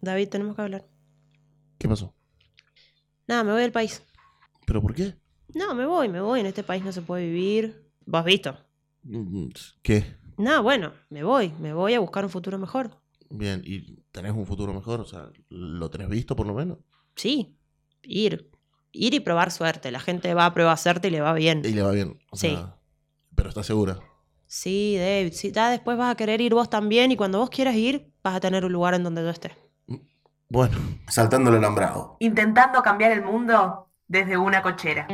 David, tenemos que hablar. ¿Qué pasó? Nada, me voy del país. ¿Pero por qué? No, me voy, me voy. En este país no se puede vivir. ¿Vos has visto? Mm, ¿Qué? No, bueno, me voy. Me voy a buscar un futuro mejor. Bien, ¿y tenés un futuro mejor? O sea, ¿lo tenés visto por lo menos? Sí, ir. Ir y probar suerte. La gente va a probar suerte y le va bien. Y le va bien. o Sí. sea, pero estás segura. Sí, David. Sí, ya después vas a querer ir vos también y cuando vos quieras ir, vas a tener un lugar en donde yo esté. Bueno, saltando el alambrado. Intentando cambiar el mundo desde una cochera.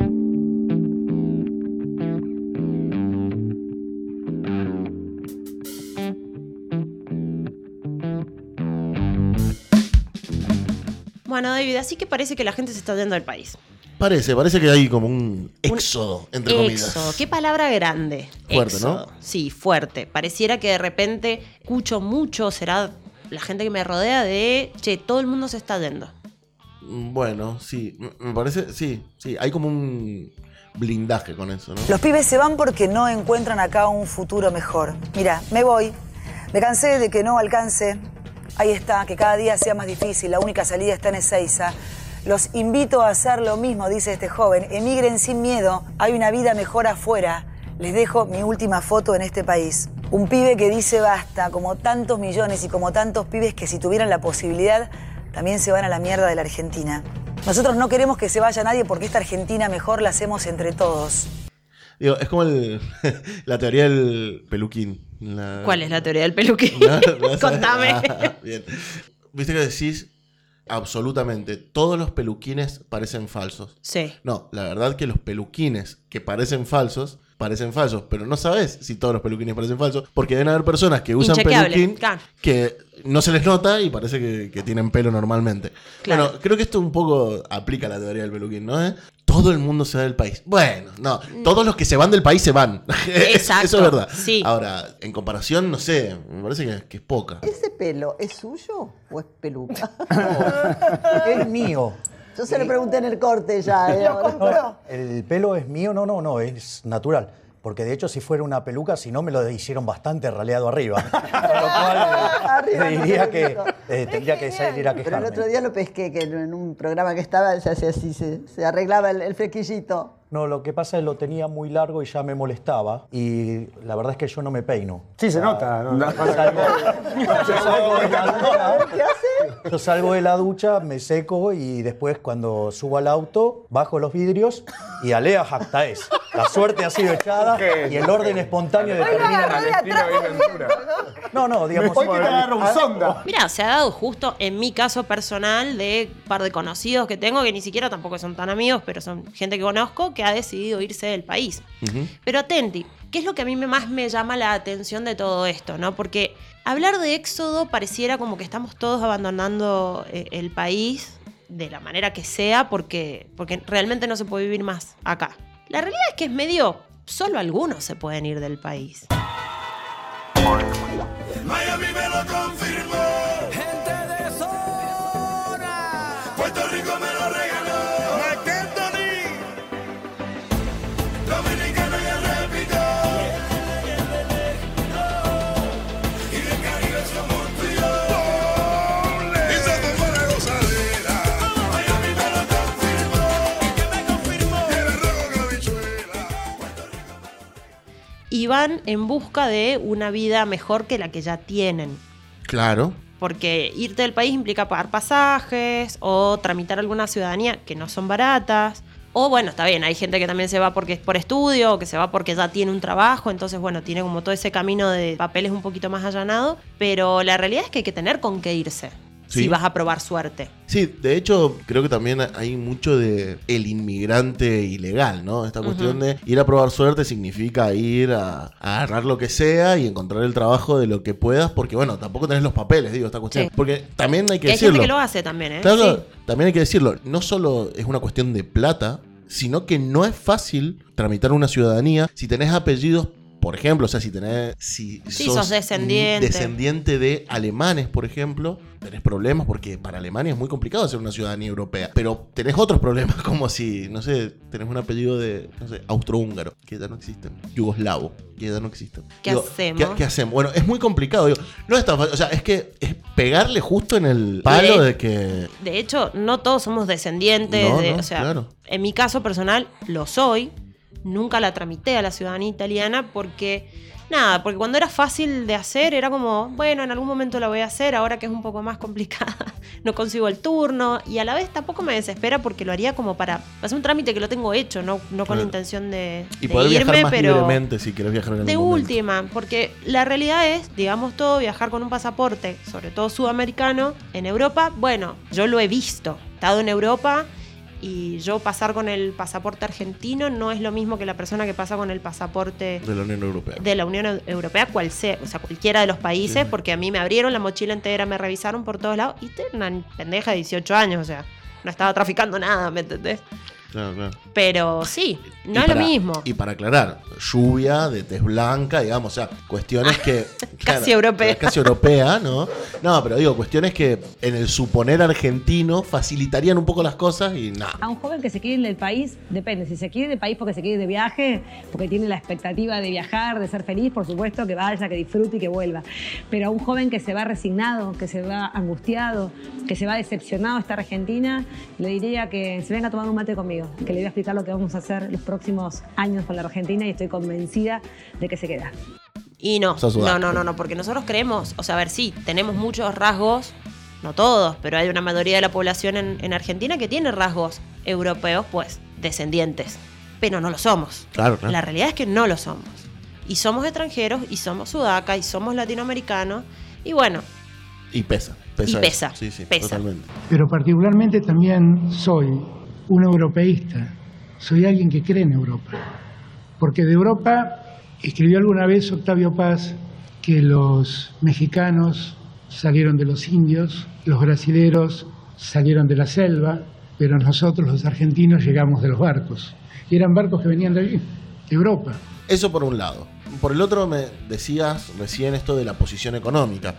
Bueno, David, así que parece que la gente se está yendo del país. Parece, parece que hay como un éxodo, entre comillas. Éxodo, qué palabra grande. Fuerte, ¿no? Sí, fuerte. Pareciera que de repente escucho mucho, será la gente que me rodea de, che, todo el mundo se está yendo. Bueno, sí, me parece, sí, sí, hay como un blindaje con eso, ¿no? Los pibes se van porque no encuentran acá un futuro mejor. Mira, me voy. Me cansé de que no alcance. Ahí está, que cada día sea más difícil. La única salida está en Ezeiza. Los invito a hacer lo mismo, dice este joven. Emigren sin miedo. Hay una vida mejor afuera. Les dejo mi última foto en este país. Un pibe que dice basta, como tantos millones y como tantos pibes que si tuvieran la posibilidad también se van a la mierda de la Argentina. Nosotros no queremos que se vaya nadie porque esta Argentina mejor la hacemos entre todos. Digo, es como el- la teoría del peluquín. La- ¿Cuál es la teoría del peluquín? No, no sabes. Contame. Ah, bien. Viste que decís absolutamente todos los peluquines parecen falsos. Sí. No, la verdad que los peluquines que parecen falsos parecen falsos, pero no sabes si todos los peluquines parecen falsos, porque deben haber personas que usan peluquín claro. que no se les nota y parece que, que tienen pelo normalmente. Claro. Bueno, creo que esto un poco aplica la teoría del peluquín, ¿no? ¿Eh? Todo el mundo se va del país. Bueno, no, todos los que se van del país se van. Exacto, Eso es verdad. sí. Ahora, en comparación, no sé, me parece que, que es poca. ¿Ese pelo es suyo o es peluca? Es mío. Yo se lo pregunté en el corte ya. ¿eh? No, el pelo es mío, no, no, no, es natural. Porque de hecho, si fuera una peluca, si no, me lo hicieron bastante raleado arriba. Con lo cual, eh, diría se que lo eh, tendría que salir a Pero el quejarme. otro día lo pesqué, que en un programa que estaba se hacía así, se, se arreglaba el, el flequillito. No, lo que pasa es que lo tenía muy largo y ya me molestaba. Y la verdad es que yo no me peino. Sí, se nota. ¿no? Yo salgo, yo salgo de la ducha, ¿Qué hace? yo salgo de la ducha, me seco y después cuando subo al auto, bajo los vidrios y alea jactaes. La suerte ha sido echada y el orden espontáneo determina... No, no, digamos... Hoy que te agarro un sonda. Mira, se ha dado justo en mi caso personal de un par de conocidos que tengo que ni siquiera tampoco son tan amigos, pero son gente que conozco que ha decidido irse del país. Pero atenti, ¿qué es lo que a mí me- más me llama la atención de todo esto? ¿no? Porque hablar de éxodo pareciera como que estamos todos abandonando eh, el país de la manera que sea porque, porque realmente no se puede vivir más acá. La realidad es que es medio, solo algunos se pueden ir del país. Miami me lo Y van en busca de una vida mejor que la que ya tienen. Claro. Porque irte del país implica pagar pasajes o tramitar alguna ciudadanía que no son baratas. O bueno, está bien, hay gente que también se va porque es por estudio, o que se va porque ya tiene un trabajo, entonces bueno, tiene como todo ese camino de papeles un poquito más allanado, pero la realidad es que hay que tener con qué irse Sí. si vas a probar suerte. Sí, de hecho, creo que también hay mucho de el inmigrante ilegal, ¿no? Esta cuestión de ir a probar suerte significa ir a, a agarrar lo que sea y encontrar el trabajo de lo que puedas, porque bueno, tampoco tenés los papeles, digo, esta cuestión. Sí. Porque también hay que hay decirlo. gente que lo hace también, ¿eh? Claro, Sí. también hay que decirlo. No solo es una cuestión de plata, sino que no es fácil tramitar una ciudadanía si tenés apellidos por ejemplo, o sea, si tenés. Si sos descendiente. descendiente de alemanes, por ejemplo, tenés problemas porque para Alemania es muy complicado hacer una ciudadanía europea. Pero tenés otros problemas, como si, no sé, tenés un apellido de, no sé, austrohúngaro, que ya no existen. Yugoslavo, que ya no existen. ¿Qué hacemos? ¿qué, qué hacemos? Bueno, es muy complicado. Digo, no es tan fácil. O sea, es que es pegarle justo en el palo de- de que. De hecho, no todos somos descendientes No, de. no, o sea, claro. en mi caso personal, lo soy. Nunca la tramité a la ciudadanía italiana porque. Nada, porque cuando era fácil de hacer era como, bueno, en algún momento la voy a hacer, ahora que es un poco más complicada, no consigo el turno y a la vez tampoco me desespera porque lo haría como para hacer un trámite que lo tengo hecho, no, no con Claro. intención de, Y de poder irme, viajar más pero libremente si querés viajar en de última, porque la realidad es, digamos todo, viajar con un pasaporte, sobre todo sudamericano, en Europa, bueno, yo lo he visto, he estado en Europa y yo pasar con el pasaporte argentino no es lo mismo que la persona que pasa con el pasaporte De la Unión Europea. de la Unión Europea, cual sea, o sea, cualquiera de los países, porque a mí me abrieron la mochila entera, me revisaron por todos lados y tengo una pendeja de 18 años, o sea, no estaba traficando nada, ¿me entendés? Claro, claro. Pero sí, no Y es para- lo mismo. Y para aclarar, lluvia, de tez blanca, digamos, o sea, cuestiones que. Casi europea. Casi europea, ¿no? No, pero digo, cuestiones que en el suponer argentino facilitarían un poco las cosas y nada. A un joven que se quiere ir del país, depende. Si se quiere ir del país porque se quiere ir de viaje, porque tiene la expectativa de viajar, de ser feliz, por supuesto, que vaya, que disfrute y que vuelva. Pero a un joven que se va resignado, que se va angustiado, que se va decepcionado a esta Argentina, le diría que se venga a tomar un mate conmigo, que le voy a explicar lo que vamos a hacer los próximos años con la Argentina y estoy convencida de que se queda. Y no, no, no, no, no, porque nosotros creemos, o sea, a ver, sí, tenemos muchos rasgos, no todos, pero hay una mayoría de la población en, en Argentina que tiene rasgos europeos, pues, descendientes, pero no lo somos. Claro, claro. La realidad es que no lo somos. Y somos extranjeros, y somos sudaca, y somos latinoamericanos, y bueno, Y pesa. pesa Y eso. pesa, Sí, sí, pesa. totalmente. Pero particularmente también soy un europeísta, soy alguien que cree en Europa. Porque de Europa escribió alguna vez Octavio Paz que los mexicanos salieron de los indios, los brasileros salieron de la selva, pero nosotros los argentinos llegamos de los barcos. Y eran barcos que venían de allí, Europa. Eso por un lado. Por el otro me decías recién esto de la posición económica.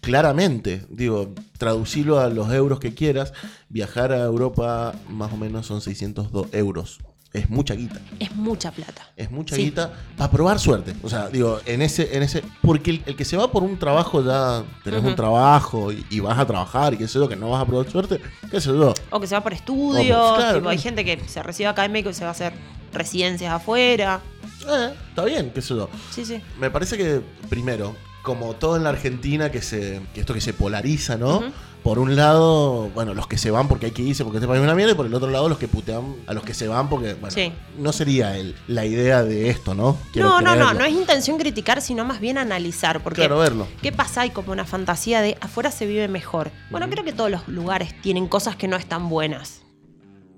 Claramente, digo, traducirlo a los euros que quieras, viajar a Europa más o menos son 602 euros. Es mucha guita. es mucha plata. Es mucha Sí. guita para probar suerte. O sea, digo, en ese, en ese. Porque el, el que se va por un trabajo ya tenés un trabajo y, y vas a trabajar y qué sé yo, que no vas a probar suerte, qué sé yo. O que se va por estudios, claro, tipo, hay gente que se recibe académico y se va a hacer residencias afuera. Eh, está bien, qué sé yo. Sí, sí. Me parece que, primero, como todo en la Argentina, que se que esto que se polariza, ¿no? Por un lado, bueno, los que se van porque hay que irse, porque este país es una mierda, y por el otro lado, los que putean a los que se van porque, bueno, Sí. no sería el- la idea de esto, ¿no? Quiero no, no, no, no es intención criticar, sino más bien analizar. Porque, Claro, verlo. ¿qué pasa? Hay como una fantasía de afuera se vive mejor. Bueno, creo que todos los lugares tienen cosas que no están buenas.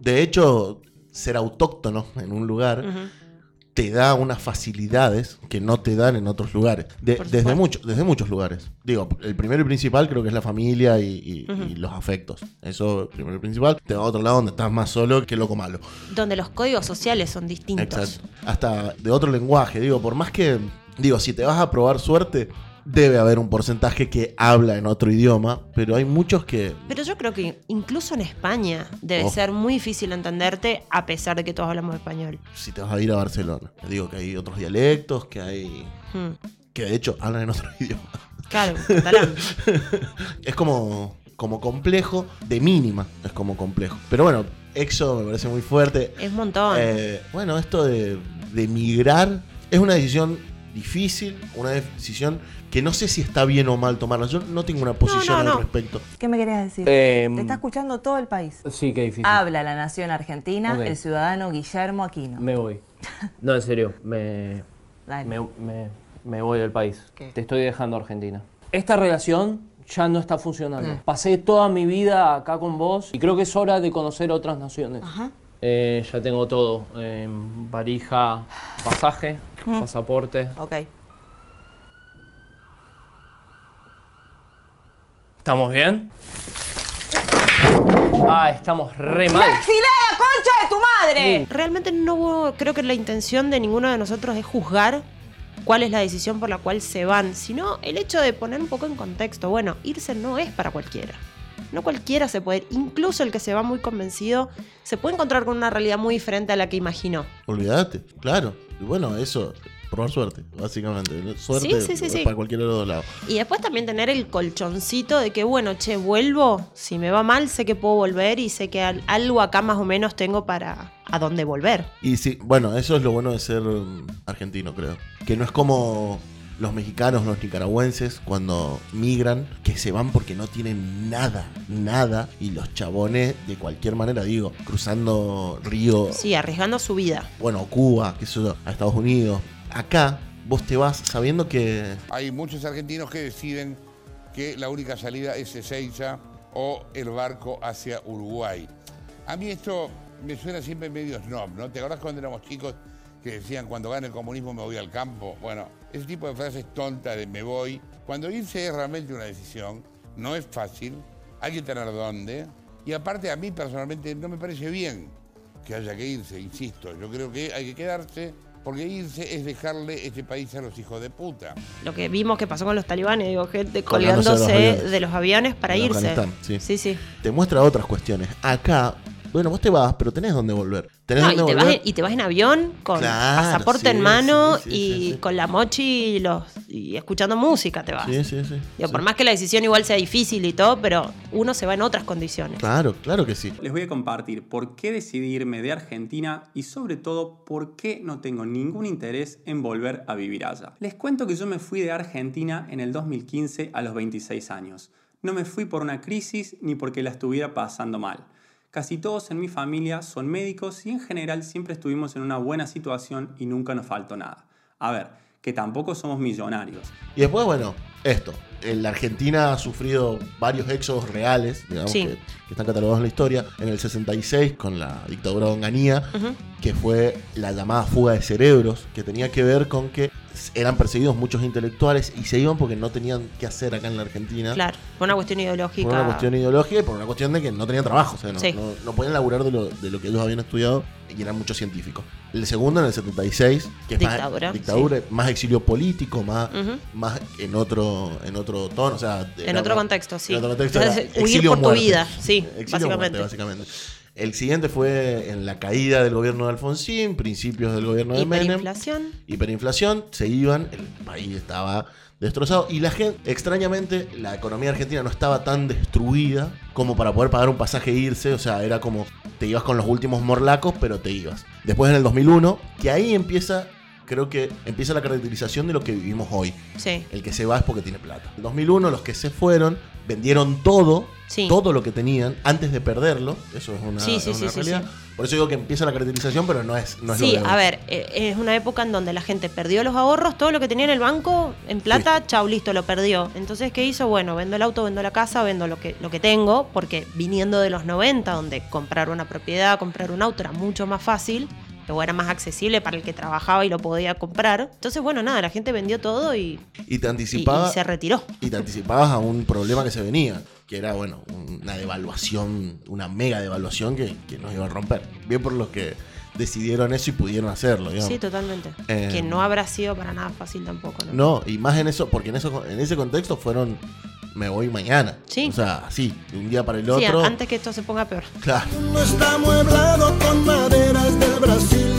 De hecho, ser autóctono en un lugar. Te da unas facilidades que no te dan en otros lugares. De- desde, mucho, desde muchos lugares. Digo, el primero y principal creo que es la familia y, y- Ujú. y los afectos. Eso, primero y principal. Te va a otro lado donde estás más solo que loco malo. Donde los códigos sociales son distintos. Exacto. Hasta de otro lenguaje. Digo, por más que. Digo, si te vas a probar suerte, debe haber un porcentaje que habla en otro idioma. Pero hay muchos que. Pero yo creo que incluso en España debe Oh. ser muy difícil entenderte a pesar de que todos hablamos español. Si te vas a ir a Barcelona. Digo que hay otros dialectos, que hay. Hmm. que de hecho hablan en otro idioma. Claro, catalán. es como, como complejo, de mínima es como complejo. Pero bueno, EXO me parece muy fuerte. Es un montón. Eh, bueno, esto de, de migrar es una decisión difícil, una decisión que no sé si está bien o mal tomarla. Yo no tengo una posición no, no. al respecto. ¿Qué me querías decir? Eh, Te está escuchando todo el país. Sí, qué difícil. Habla la nación argentina, el ciudadano Guillermo Aquino. Me voy. No, en serio, me, Dale. me, me- me voy del país. ¿Qué? Te estoy dejando Argentina. Esta relación ya no está funcionando. Mm. Pasé toda mi vida acá con vos y creo que es hora de conocer otras naciones. Ajá. Eh, ya tengo todo. eh, varija, pasaje, Mm. pasaporte. Ok. ¿Estamos bien? Ah, estamos re mal. ¡Exilada, concha de tu madre! Realmente no hubo- creo que la intención de ninguno de nosotros es juzgar cuál es la decisión por la cual se van, sino el hecho de poner un poco en contexto. Bueno, irse no es para cualquiera. No cualquiera se puede ir. Incluso el que se va muy convencido se puede encontrar con una realidad muy diferente a la que imaginó. Olvídate, claro. Y bueno, eso, probar suerte, básicamente. Suerte Sí, sí, sí, sí. para cualquiera de los dos lados. Y después también tener el colchoncito de que, bueno, che, vuelvo. Si me va mal, sé que puedo volver y sé que al- algo acá más o menos tengo para a dónde volver. Y sí, bueno, eso es lo bueno de ser argentino, creo. Que no es como los mexicanos, los nicaragüenses, cuando migran, que se van porque no tienen nada, nada. Y los chabones, de cualquier manera, digo, cruzando Río, Sí, arriesgando su vida. bueno, Cuba, qué sé yo, a Estados Unidos. Acá, vos te vas sabiendo que Hay muchos argentinos que deciden que la única salida es Ezeiza o el barco hacia Uruguay. A mí esto me suena siempre medio snob, ¿no? ¿Te acordás cuando éramos chicos que decían cuando gane el comunismo me voy al campo? Bueno, ese tipo de frases tontas de me voy. Cuando irse es realmente una decisión, no es fácil, hay que tener dónde. Y aparte a mí personalmente no me parece bien que haya que irse, insisto. Yo creo que hay que quedarse porque irse es dejarle este país a los hijos de puta. Lo que vimos que pasó con los talibanes, digo, gente Colgándose de los aviones. de los aviones para En irse. Sí. sí, sí. te muestra otras cuestiones. Acá, bueno, vos te vas, pero tenés dónde volver. Tenés No, y, te vas, en- y te vas en avión con Claro, pasaporte sí, en mano sí, sí, y sí, sí. con la mochi y, los, y escuchando música te vas. Sí, sí, sí. Digo, sí. Por más que la decisión igual sea difícil y todo, pero uno se va en otras condiciones. Claro, claro que sí. Les voy a compartir por qué decidí irme de Argentina y sobre todo por qué no tengo ningún interés en volver a vivir allá. Les cuento que yo me fui de Argentina en el 2015 a los 26 años. No me fui por una crisis ni porque la estuviera pasando mal. Casi todos en mi familia son médicos y en general siempre estuvimos en una buena situación y nunca nos faltó nada. A ver, que tampoco somos millonarios. Y después, bueno, esto. La Argentina ha sufrido varios éxodos reales, digamos, Sí. que, que están catalogados en la historia. En el 66, con la dictadura de Onganía, que fue la llamada fuga de cerebros, que tenía que ver con que eran perseguidos muchos intelectuales y se iban porque no tenían qué hacer acá en la Argentina. Claro, por una cuestión ideológica. Por una cuestión ideológica y por una cuestión de que no tenían trabajo. O sea, no, Sí. no- no podían laburar de lo, de lo que ellos habían estudiado y eran muchos científicos. El segundo en el 76, que es Dictadura, más, dictadura, más exilio político, más, más en otro en otro tono. O sea, En otro más- contexto, sí. En otro contexto Entonces, huir por tu vida, sí, Exilio básicamente. muerte, básicamente. El siguiente fue en la caída del gobierno de Alfonsín, principios del gobierno de Menem Hiperinflación. hiperinflación, se iban, el país estaba destrozado y la gente, extrañamente, la economía argentina no estaba tan destruida como para poder pagar un pasaje e irse, o sea, era como te ibas con los últimos morlacos, pero te ibas. Después en el 2001, que ahí empieza, creo que empieza la caracterización de lo que vivimos hoy. Sí. El que se va es porque tiene plata. En 2001 los que se fueron vendieron todo, Sí. todo lo que tenían antes de perderlo, eso es una, Sí, sí, una sí, sí, realidad. sí. Por eso digo que empieza la caracterización, pero no es, no es lo Sí, de hoy. a ver, eh, es una época en donde la gente perdió los ahorros, todo lo que tenía en el banco en plata, chau, listo, lo perdió. Entonces, ¿qué hizo? Bueno, vendo el auto, vendo la casa, vendo lo que, lo que tengo, porque viniendo de los 90, donde comprar una propiedad, comprar un auto era mucho más fácil, o era más accesible para el que trabajaba y lo podía comprar. Entonces, bueno, nada, la gente vendió todo y, Y te anticipaba. y se retiró. y te anticipabas a un problema que se venía, que era, bueno, una devaluación, una mega devaluación que, que nos iba a romper. Bien por los que decidieron eso y pudieron hacerlo, digamos. Sí, totalmente. Eh, que no habrá sido para nada fácil tampoco, ¿no? No, y más en eso, porque en eso en ese contexto fueron me voy mañana. Sí. O sea, así, de un día para el Sí, otro. antes que esto se ponga peor. Claro. No está mueblado con maderas del Brasil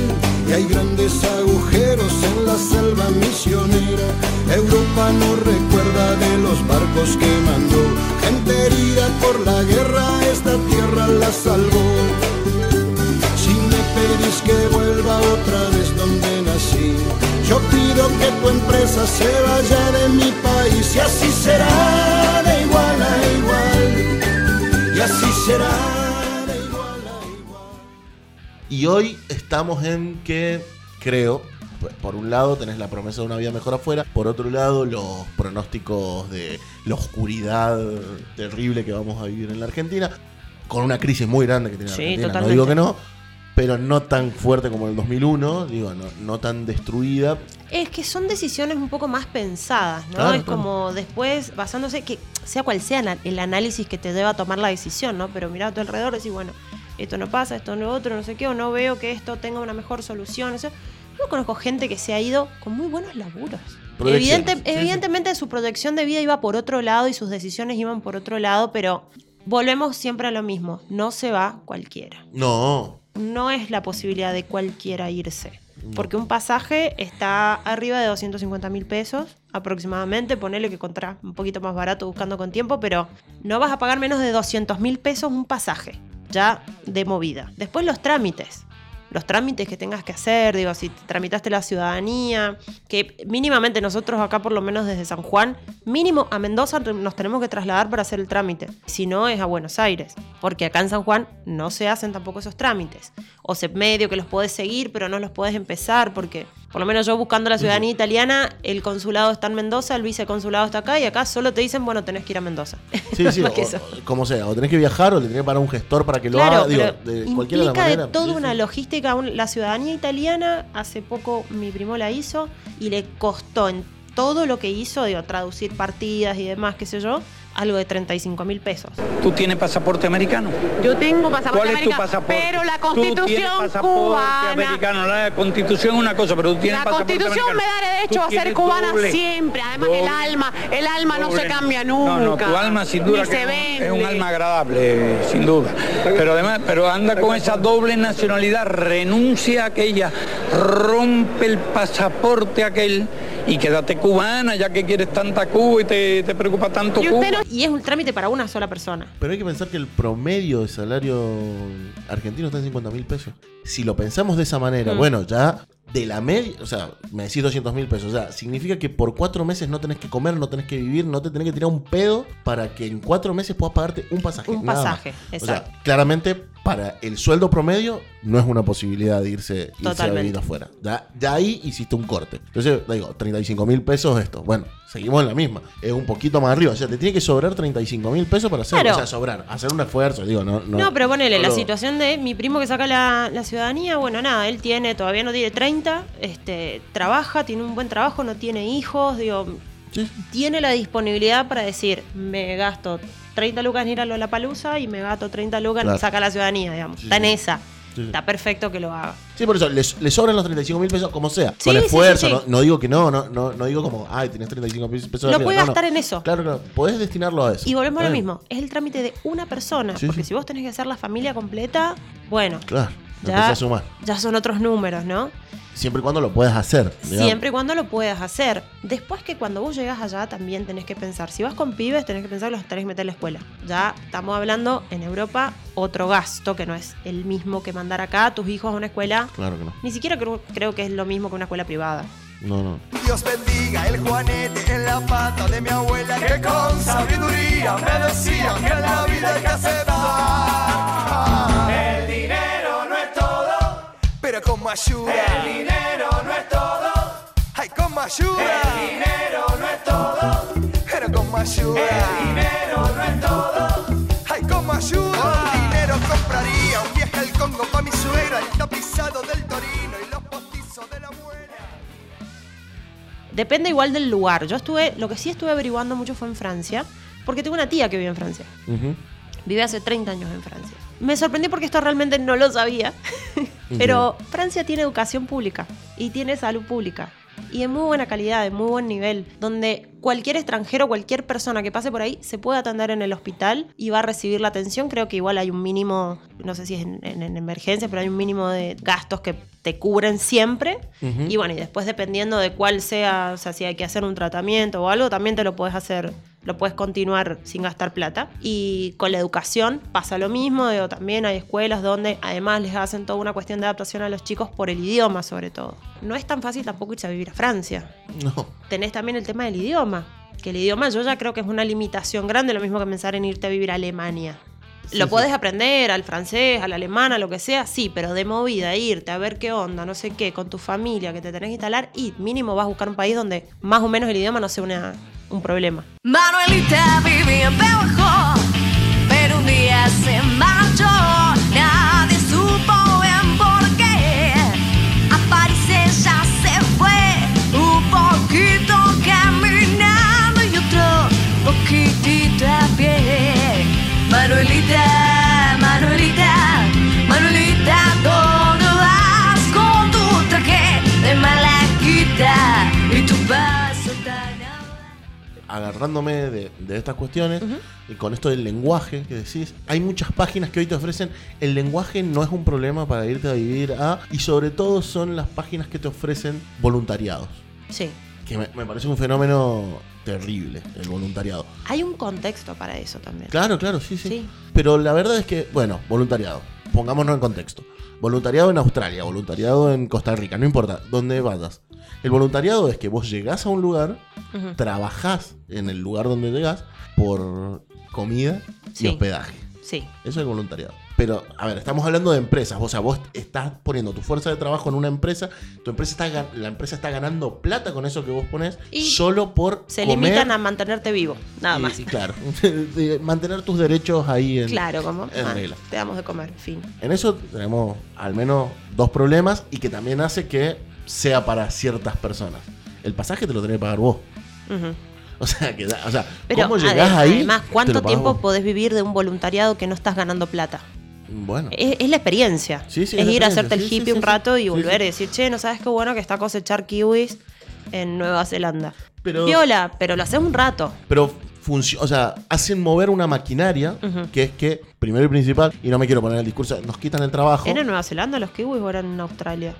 y hay grandes agujeros en la selva misionera. Europa no recuerda de los barcos que mandó, gente herida por la guerra, esta tierra la salvó. Si me pedís que vuelva otra vez donde nací, yo pido que tu empresa se vaya de mi país y así será de igual a igual. Y así será Y hoy estamos en que, creo, p- por un lado tenés la promesa de una vida mejor afuera, por otro lado los pronósticos de la oscuridad terrible que vamos a vivir en la Argentina, con una crisis muy grande que tiene la Sí, Argentina, no totalmente. digo que no, pero no tan fuerte como el 2001, digo, no, no tan destruida. Es que son decisiones un poco más pensadas, ¿no? Claro, es claro. como después, basándose, que sea cual sea el análisis que te deba tomar la decisión, ¿no? Pero mira a tu alrededor y decir, bueno, esto no pasa, esto no otro, no sé qué, o no veo que esto tenga una mejor solución, o sea, Yo conozco gente que se ha ido con muy buenos laburos. Proyecciones, Evidente- sí, sí. evidentemente su proyección de vida iba por otro lado y sus decisiones iban por otro lado, pero volvemos siempre a lo mismo. No se va cualquiera. No. No es la posibilidad de cualquiera irse. Porque un pasaje está arriba de 250 mil pesos aproximadamente. Ponele que contra un poquito más barato buscando con tiempo, pero no vas a pagar menos de 200 mil pesos un pasaje ya de movida. Después los trámites. Los trámites que tengas que hacer, digo, si te tramitaste la ciudadanía, que mínimamente nosotros acá, por lo menos desde San Juan, mínimo a Mendoza nos tenemos que trasladar para hacer el trámite. Si no, es a Buenos Aires, porque acá en San Juan no se hacen tampoco esos trámites. O se medio que los podés seguir, pero no los podés empezar, porque por lo menos yo buscando la ciudadanía italiana, el consulado está en Mendoza, el viceconsulado está acá, y acá solo te dicen, bueno, tenés que ir a Mendoza. Sí, sí, o- como sea, o tenés que viajar o le tenés que pagar un gestor para que lo haga, digo, de la implica de toda Sí, una sí. logística. La ciudadanía italiana, hace poco mi primo la hizo y le costó en todo lo que hizo, digo, traducir partidas y demás, qué sé yo, algo de 35 mil pesos. ¿Tú tienes pasaporte americano? Yo tengo pasaporte ¿Cuál es tu americano, pasaporte? pero la Tú tienes constitución pasaporte cubana, americano, la constitución es una cosa, pero tú tienes la pasaporte constitución me americano. da derecho Tú a ser cubana doble- siempre. Además el alma, el alma no se cambia nunca. No, no, tu alma sin duda que se es un- vende. es un alma agradable, sin duda. Pero además, pero anda con esa doble nacionalidad, renuncia a aquella, rompe el pasaporte aquel y quédate cubana, ya que quieres tanta Cuba y te, te preocupa tanto Cuba. no- y es un trámite para una sola persona. Pero hay que pensar que el promedio de salario argentino está en 50 mil pesos. Si lo pensamos de esa manera, Mm. bueno, ya de la media, o sea, me decís 200 mil pesos, o sea, significa que por cuatro meses no tenés que comer, no tenés que vivir, no te tenés que tirar un pedo para que en cuatro meses puedas pagarte un pasaje. Un nada más. pasaje, O exacto. sea, claramente para el sueldo promedio no es una posibilidad de irse, irse a vivir afuera. Ya, ya ahí hiciste un corte. Entonces, digo, 35 mil pesos esto. Bueno, seguimos en la misma. Es un poquito más arriba. O sea, te tiene que sobrar 35 mil pesos para hacerlo. Claro. O sea, sobrar, hacer un esfuerzo. Digo, no. No, No, pero ponele, no la lo- situación de mi primo que saca la, la ciudadanía, bueno, nada, él tiene, todavía no tiene 30, este, trabaja, tiene un buen trabajo, no tiene hijos, digo, tiene la disponibilidad para decir, me gasto 30 lucas en ir a Lollapalooza y me gasto 30 lucas en Claro. sacar la ciudadanía, digamos. Sí, Está en esa. Sí. Está perfecto que lo haga. Sí, por eso, le, le sobran los 35 mil pesos como sea. Sí, con esfuerzo. No, no digo que no, no, no, no digo como, ay, tenés 35 mil pesos. Lo arriba. puede No, no. gastar en eso. Claro, claro. Podés destinarlo a eso. Y volvemos a lo mismo, es el trámite de una persona, porque si vos tenés que hacer la familia completa, bueno, Claro. Ya- a sumar. ya son otros números, ¿no? Siempre y cuando lo puedas hacer. digamos. Siempre y cuando lo puedas hacer. Después que cuando vos llegas allá también tenés que pensar. Si vas con pibes, tenés que pensar que los tenés que meter en la escuela. Ya estamos hablando en Europa otro gasto que no es el mismo que mandar acá a tus hijos a una escuela. Claro que no. Ni siquiera creo, creo que es lo mismo que una escuela privada. No, no. Dios bendiga el juanete en la pata de mi abuela que con sabiduría me decía que en la vida hay que aceptar. El pero como ayuda. El dinero no es todo, ay, como ayuda. El dinero no es todo, pero como ayuda. El dinero no es todo, ay, como ayuda. El dinero compraría un viaje al Congo pa' mi suegra, el tapizado del Torino y los postizos de la abuela. Depende igual del lugar. Yo estuve, lo que sí estuve averiguando mucho fue en Francia, porque tengo una tía que vive en Francia. Vive hace 30 años en Francia. Me sorprendí porque esto realmente no lo sabía. Pero Francia tiene educación pública y tiene salud pública. Y de muy buena calidad, de muy buen nivel, donde cualquier extranjero, cualquier persona que pase por ahí se puede atender en el hospital y va a recibir la atención. Creo que igual hay un mínimo, no sé si es en, en- en emergencia, pero hay un mínimo de gastos que te cubren siempre. Ujú. Y bueno, y después dependiendo de cuál sea, o sea, si hay que hacer un tratamiento o algo, también te lo puedes hacer, lo puedes continuar sin gastar plata. Y con la educación pasa lo mismo, digo, también hay escuelas donde además les hacen toda una cuestión de adaptación a los chicos por el idioma sobre todo. No es tan fácil tampoco irse a vivir a Francia. No. Tenés también el tema del idioma, que el idioma yo ya creo que es una limitación grande, lo mismo que pensar en irte a vivir a Alemania. Sí, lo sí. podés aprender al francés, al alemán, a lo que sea, sí, pero de movida, irte a ver qué onda, no sé qué, con tu familia, que te tenés que instalar, y mínimo vas a buscar un país donde más o menos el idioma no sea una- un problema. Manuelita vivía en pero un día se marchó. Agarrándome de, de estas cuestiones y con esto del lenguaje que decís, hay muchas páginas que hoy te ofrecen, el lenguaje no es un problema para irte a vivir a, y sobre todo son las páginas que te ofrecen voluntariados, Sí. que me, me parece un fenómeno terrible, el voluntariado. Hay un contexto para eso también. Claro, claro, sí, sí. Pero la verdad es que, bueno, voluntariado. Pongámonos en contexto. Voluntariado en Australia, voluntariado en Costa Rica, no importa, donde vayas. El voluntariado es que vos llegás a un lugar, Ujú. trabajás en el lugar donde llegás por comida y hospedaje. Sí. Eso es el voluntariado. Pero, a ver, estamos hablando de empresas. O sea, vos estás poniendo tu fuerza de trabajo en una empresa, tu empresa está, la empresa está ganando plata con eso que vos pones Y solo por Se comer limitan a mantenerte vivo, nada y- más. y claro, mantener tus derechos ahí en, Claro, como en ah, regla. te damos de comer, fin. En eso tenemos al menos dos problemas y que también hace que sea para ciertas personas. El pasaje te lo tenés que pagar vos. O sea, que da- o sea Pero ¿cómo llegás ahí? además, ¿cuánto tiempo vos. podés vivir de un voluntariado que no estás ganando plata? Bueno. Es, es la experiencia. Sí, sí, es es la ir a hacerte el sí, hippie un rato y volver y decir, che, ¿no sabes qué bueno que está cosechar kiwis en Nueva Zelanda? Pero- Viola, pero lo haces un rato. Pero o sea, hacen mover una maquinaria que es que, primero y principal, y no me quiero poner el discurso, nos quitan el trabajo. ¿Eran en Nueva Zelanda los kiwis o eran en Australia?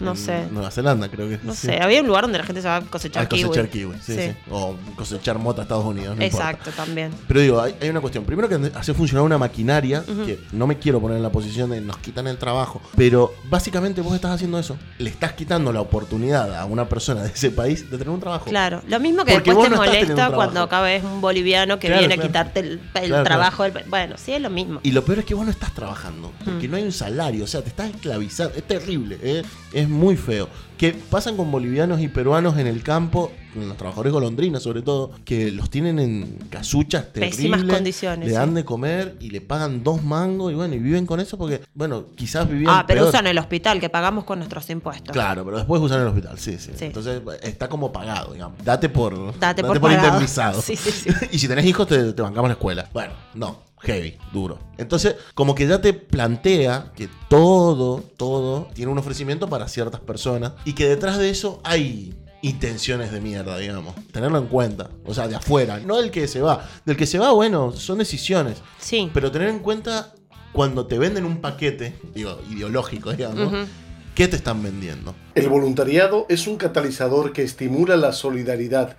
no en sé. Nueva Zelanda, creo que. No sí. sé, había un lugar donde la gente se va a cosechar A cosechar kiwi. kiwi, sí, sí. O cosechar mota a Estados Unidos, no importa. Exacto, también. Pero digo, hay, hay una cuestión. Primero que hace funcionar una maquinaria que no me quiero poner en la posición de nos quitan el trabajo. Pero básicamente vos estás haciendo eso. Le estás quitando la oportunidad a una persona de ese país de tener un trabajo. Claro, lo mismo que Porque después te no molesta cuando acá ves un boliviano que Claro, viene claro. a quitarte el, el Claro, trabajo. del- bueno, sí, es lo mismo. Y lo peor es que vos no estás trabajando, porque Mm. no hay un salario, o sea, te estás esclavizando, es terrible, ¿eh? es muy feo. Que pasan con bolivianos y peruanos en el campo, los trabajadores golondrinas sobre todo, que los tienen en casuchas terribles, Pésimas condiciones, le sí. dan de comer y le pagan dos mangos y bueno, y viven con eso porque, bueno, quizás vivían Ah, pero peor. usan el hospital que pagamos con nuestros impuestos. Claro, pero después usan el hospital, sí, sí, Sí. Entonces está como pagado, digamos. Date por, Date por pagado. indemnizado. Sí, sí, sí. y si tenés hijos, te, te bancamos la escuela. Bueno, no, heavy, duro. Entonces, como que ya te plantea que todo, todo tiene un ofrecimiento para ciertas personas y que detrás de eso hay intenciones de mierda, digamos. Tenerlo en cuenta. O sea, de afuera, no del que se va. Del que se va, bueno, son decisiones. Sí. Pero tener en cuenta cuando te venden un paquete, digo, ideológico, digamos. ¿qué te están vendiendo? El voluntariado es un catalizador que estimula la solidaridad,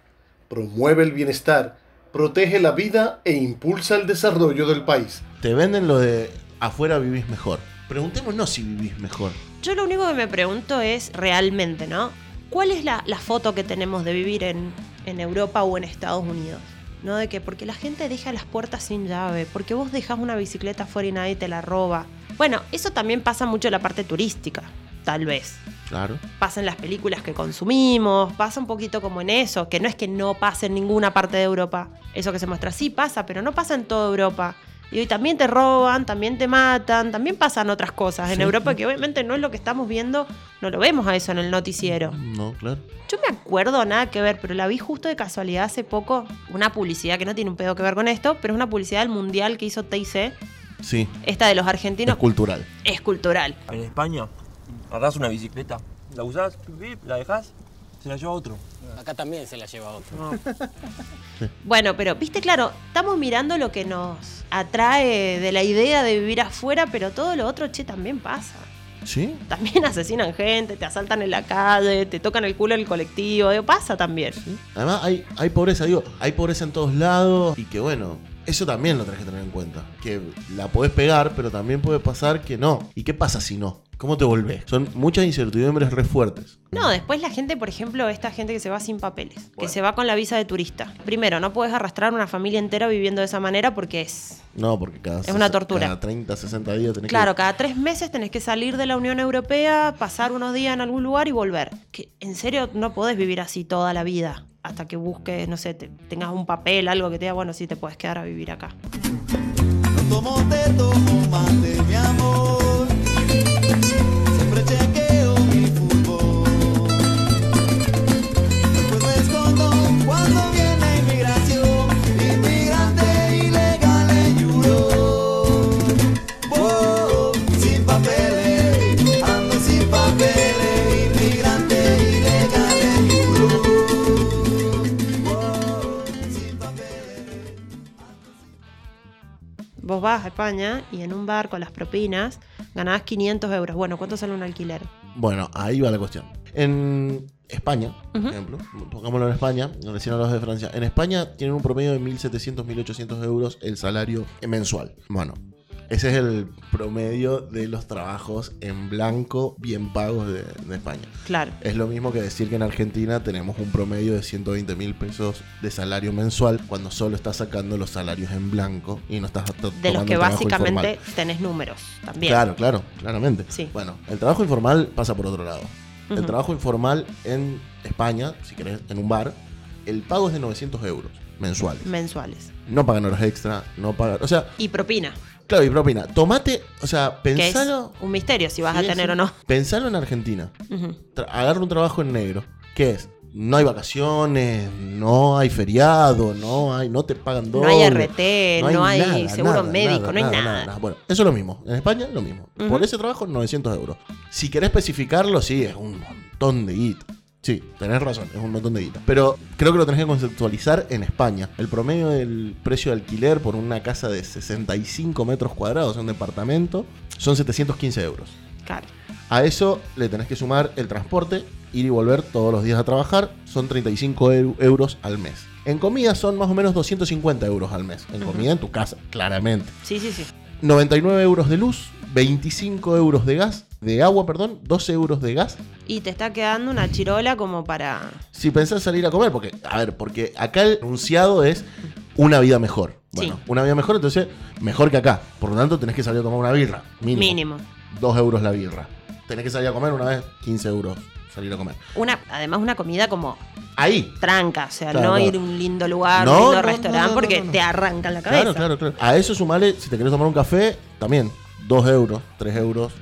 promueve el bienestar, protege la vida e impulsa el desarrollo del país. Te venden lo de afuera vivís mejor. Preguntémonos si vivís mejor. Yo lo único que me pregunto es realmente, ¿no? ¿Cuál es la, la foto que tenemos de vivir en, en Europa o en Estados Unidos? ¿No? De que porque la gente deja las puertas sin llave, porque vos dejas una bicicleta afuera y nadie te la roba. Bueno, eso también pasa mucho en la parte turística, tal vez. Claro. Pasa en las películas que consumimos, pasa un poquito como en eso, que no es que no pase en ninguna parte de Europa. Eso que se muestra, sí pasa, pero no pasa en toda Europa. Y hoy también te roban, también te matan, también pasan otras cosas en Sí. Europa que obviamente no es lo que estamos viendo, no lo vemos a eso en el noticiero. No, claro. Yo me acuerdo, nada que ver, pero la vi justo de casualidad hace poco, una publicidad que no tiene un pedo que ver con esto, pero es una publicidad del mundial que hizo TIC, Sí. esta de los Es argentinos, cultural. es cultural. En España, agarrás una bicicleta, la usás, la dejás, se la lleva otro. Acá también se la lleva otro. Bueno, pero viste, claro, estamos mirando lo que nos atrae de la idea de vivir afuera, pero todo lo otro, che, también pasa. ¿Sí? También asesinan gente, te asaltan en la calle, te tocan el culo en el colectivo, digo, pasa también. Además, hay, hay pobreza, digo, hay pobreza en todos lados y que bueno, eso también lo tenés que tener en cuenta. Que la podés pegar, pero también puede pasar que no. ¿Y qué pasa si no? ¿Cómo te volvés? Son muchas incertidumbres re fuertes. No, después la gente, por ejemplo, esta gente que se va sin papeles, que se va con la visa de turista. Primero, no puedes arrastrar una familia entera viviendo de esa manera porque es No, porque cada, Es una tortura. cada 30, 60 días tenés Claro, que... cada tres meses tenés que salir de la Unión Europea, pasar unos días en algún lugar y volver. Que en serio no podés vivir así toda la vida. Hasta que busques, no sé, te- tengas un papel, algo que te diga, bueno, sí te puedes quedar a vivir acá. Tomo, te tomo mi amor. Vas a España y en un bar con las propinas ganabas 500 euros. Bueno, ¿cuánto sale un alquiler? Bueno, ahí va la cuestión. En España, por ejemplo, pongámoslo en España, recién hablabas de Francia. En España tienen un promedio de 1.700, 1.800 euros el salario mensual. Bueno, ese es el promedio de los trabajos en blanco bien pagos de, de España. Claro. Es lo mismo que decir que en Argentina tenemos un promedio de 120 mil pesos de salario mensual cuando solo estás sacando los salarios en blanco y no estás to- De los que básicamente informal. tenés números también. Claro, claro, claramente. Sí. Bueno, el trabajo informal pasa por otro lado. El trabajo informal en España, si querés, en un bar, el pago es de 900 euros mensuales. Mensuales. No pagan horas extra, no pagan. O sea, Y propina. Claro, y propina. Tomate, o sea, Que es pensalo. un misterio si vas a tener o no. Pensalo en Argentina. Tra- agarra un trabajo en negro. ¿Qué es? No hay vacaciones, no hay feriado, no hay, no te pagan No doble. hay RT, no hay seguro médico, no hay nada. Bueno, eso es lo mismo. En España, lo mismo. Por ese trabajo, 900 euros. Si querés especificarlo, sí, es un montón de guita. Sí, tenés razón, es un montón de guita. Pero creo que lo tenés que conceptualizar en España. El promedio del precio de alquiler por una casa de 65 metros cuadrados, un departamento, son 715 euros. Claro. A eso le tenés que sumar el transporte, ir y volver todos los días a trabajar, son 35 eu- euros al mes. En comida son más o menos 250 euros al mes. En comida en tu casa, claramente. Sí, sí, sí. 99 euros de luz, 25 euros de gas, de agua, perdón, 12 euros de gas. Y te está quedando una chirola como para. Si pensás salir a comer, porque, a ver, porque acá el enunciado es una vida mejor. Bueno, Sí. una vida mejor, entonces mejor que acá. Por lo tanto, tenés que salir a tomar una birra. Mínimo. Mínimo. 2 euros la birra. Tenés que salir a comer una vez, 15 euros salir a comer. Una, además, una comida como Ahí. tranca. O sea, Claro, no claro. ir a un lindo lugar, No, un lindo no, restaurante, no, porque te arrancan la cabeza. Claro, claro, claro. A eso sumale, si te querés tomar un café, también 2 euros, 3 euros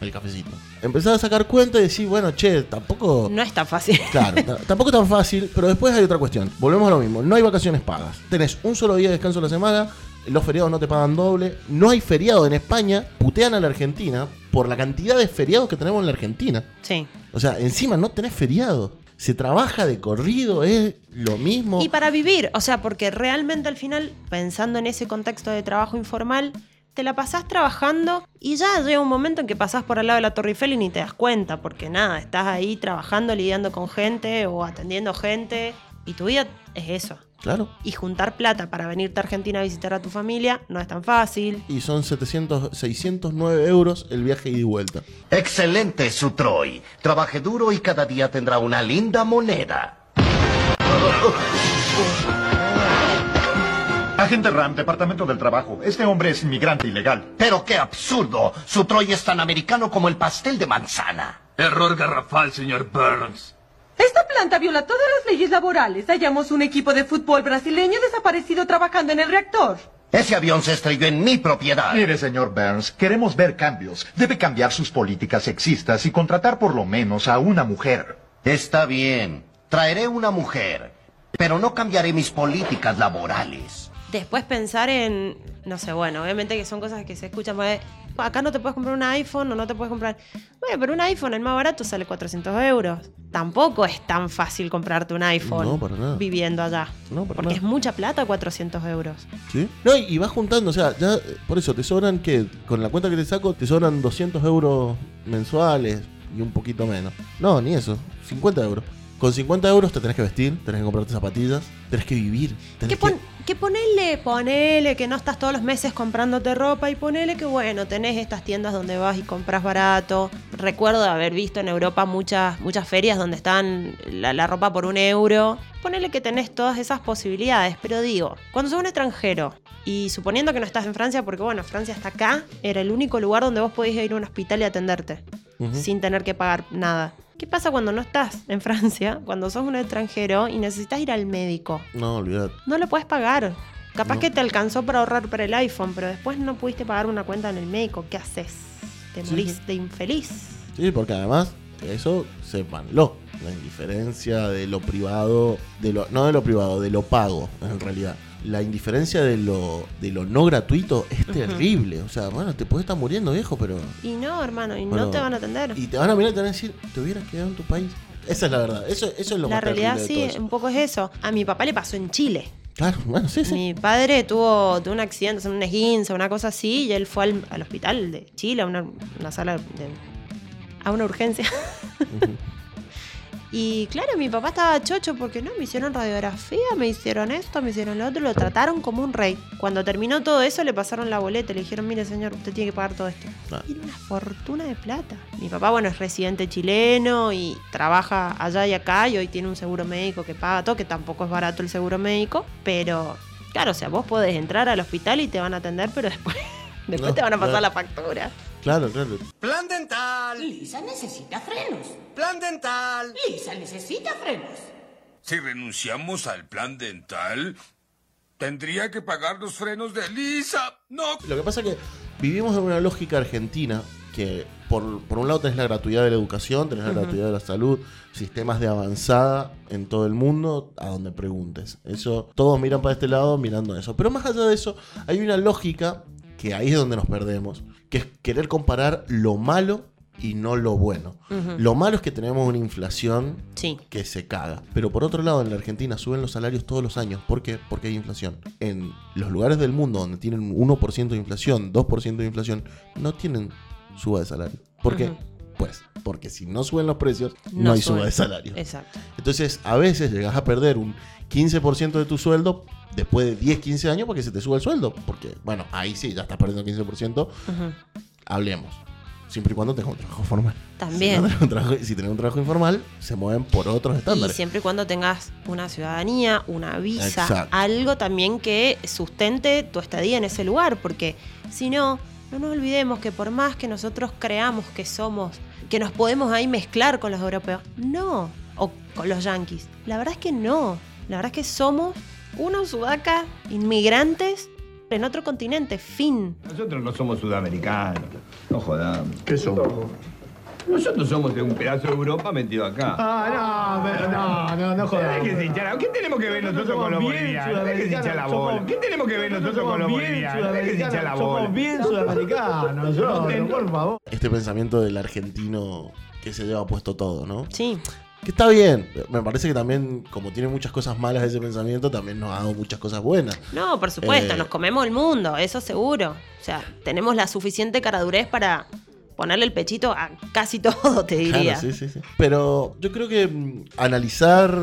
el cafecito. Empezás a sacar cuenta y decís, bueno, che, tampoco. No es tan fácil. Claro, ta- tampoco es tan fácil, pero después hay otra cuestión. Volvemos a lo mismo. No hay vacaciones pagas. Tenés un solo día de descanso a la semana. Los feriados no te pagan doble. No hay feriado en España. Putean a la Argentina por la cantidad de feriados que tenemos en la Argentina. Sí. O sea, encima no tenés feriado. Se trabaja de corrido, es lo mismo. Y para vivir, o sea, porque realmente al final, pensando en ese contexto de trabajo informal, te la pasás trabajando y ya llega un momento en que pasás por al lado de la Torre Eiffel y ni te das cuenta, porque nada, estás ahí trabajando, lidiando con gente o atendiendo gente y tu vida es eso. Claro. Y juntar plata para venirte a Argentina a visitar a tu familia no es tan fácil. Y son 700, 609 euros el viaje ida y vuelta. Excelente, su Troy. Trabaje duro y cada día tendrá una linda moneda. Agente Ram, Departamento del Trabajo. Este hombre es inmigrante ilegal. Pero qué absurdo. Su Troy es tan americano como el pastel de manzana. Error garrafal, señor Burns. Esta planta viola todas las leyes laborales. Hallamos un equipo de fútbol brasileño desaparecido trabajando en el reactor. Ese avión se estrelló en mi propiedad. Mire, señor Burns, queremos ver cambios. Debe cambiar sus políticas sexistas y contratar por lo menos a una mujer. Está bien. Traeré una mujer. Pero no cambiaré mis políticas laborales. Después pensar en, no sé, bueno, obviamente que son cosas que se escuchan, acá no te puedes comprar un iPhone o no te puedes comprar... Bueno, pero un iPhone, el más barato, sale 400 euros. Tampoco es tan fácil comprarte un iPhone No, para nada. viviendo allá. No, para porque nada. es mucha plata 400 euros. ¿Sí? No, y, vas juntando, o sea, ya, eh, por eso te sobran que, con la cuenta que te saco, te sobran 200 euros mensuales y un poquito menos. No, ni eso, 50 euros. Con 50 euros te tenés que vestir, tenés que comprarte zapatillas, tenés que vivir. Tenés Que, pon- que ponele, ponele que no estás todos los meses comprándote ropa y ponele que bueno, tenés estas tiendas donde vas y compras barato. Recuerdo haber visto en Europa muchas, muchas ferias donde están la, la ropa por un euro. Ponele que tenés todas esas posibilidades, pero digo, cuando sos un extranjero y suponiendo que no estás en Francia, porque bueno, Francia está acá, era el único lugar donde vos podías ir a un hospital y atenderte sin tener que pagar nada. ¿Qué pasa cuando no estás en Francia, cuando sos un extranjero y necesitas ir al médico? No, olvidate. No lo puedes pagar. Capaz No. que te alcanzó para ahorrar para el iPhone, pero después no pudiste pagar una cuenta en el médico. ¿Qué haces? Te Sí, morís sí. de infeliz. Sí, porque además, eso sépanlo. La indiferencia de lo privado, de lo, no de lo privado, de lo pago, en realidad. La indiferencia de lo, de lo no gratuito es terrible. O sea, bueno, te puedes estar muriendo, viejo, pero. Y no, hermano, y Bueno, no te van a atender. Y te van a mirar y te van a decir, te hubieras quedado en tu país. Esa es la verdad. Eso, eso es lo La más realidad terrible de sí, todo un poco es eso. A mi papá le pasó en Chile. Claro, bueno, sí, sí. Mi padre tuvo, tuvo un accidente, un esguince, una cosa así, y él fue al, al hospital de Chile, a una, una sala de. a una urgencia. y claro, mi papá estaba chocho porque no, me hicieron radiografía, me hicieron esto, me hicieron lo otro, lo trataron como un rey. Cuando terminó todo eso, le pasaron la boleta, le dijeron, mire señor, usted tiene que pagar todo esto. Ah. Era una fortuna de plata. Mi papá, bueno, es residente chileno y trabaja allá y acá y hoy tiene un seguro médico que paga todo, que tampoco es barato el seguro médico, pero claro, o sea, vos podés entrar al hospital y te van a atender, pero después, después No, te van a pasar la factura. Claro, claro. Plan dental. Lisa necesita frenos. Plan dental. Lisa necesita frenos. Si renunciamos al plan dental, tendría que pagar los frenos de Lisa. No. Lo que pasa es que vivimos en una lógica argentina que por, por un lado tenés la gratuidad de la educación, tenés la gratuidad de la salud, sistemas de avanzada en todo el mundo, a donde preguntes. Eso, todos miran para este lado mirando eso. Pero más allá de eso, hay una lógica que ahí es donde nos perdemos, que es querer comparar lo malo y no lo bueno. Lo malo es que tenemos una inflación Sí. que se caga. Pero por otro lado, en la Argentina suben los salarios todos los años. ¿Por qué? Porque hay inflación. En los lugares del mundo donde tienen 1% de inflación, 2% de inflación, no tienen suba de salario. ¿Por qué? Pues porque si no suben los precios, no, hay suba de salario. Exacto. Entonces, a veces llegas a perder un 15% de tu sueldo después de 10, 15 años porque se te sube el sueldo. Porque, bueno, ahí sí, ya estás perdiendo 15%. Ujú. Hablemos. Siempre y cuando tengas un trabajo formal. También. Si, tenés un trabajo, si tenés un trabajo informal, se mueven por otros Y estándares. siempre y cuando tengas una ciudadanía, una visa, Exacto. algo también que sustente tu estadía en ese lugar, porque si no, no nos olvidemos que por más que nosotros creamos que somos, que nos podemos ahí mezclar con los europeos, no, o con los yanquis, la verdad es que no, la verdad es que somos unos sudacas inmigrantes en otro continente, fin. Nosotros no somos sudamericanos. No jodamos. ¿Qué somos? Nosotros somos de un pedazo de Europa metido acá. Ah, no, pero no, no, no la- ¿Qué tenemos que ver nosotros con los bolivianos? La bola. ¿Qué tenemos que ver nosotros con los bolivianos? La bola. Somos bien sudamericanos, nosotros, por favor. Este pensamiento del argentino que se lleva puesto todo, ¿no? Sí. Que está bien. Me parece que también, como tiene muchas cosas malas ese pensamiento, también nos ha dado muchas cosas buenas. No, por supuesto, Eh, nos comemos el mundo, eso seguro. O sea, tenemos la suficiente caradurez para ponerle el pechito a casi todo, te diría. Claro, sí, sí, sí. Pero yo creo que mm, analizar,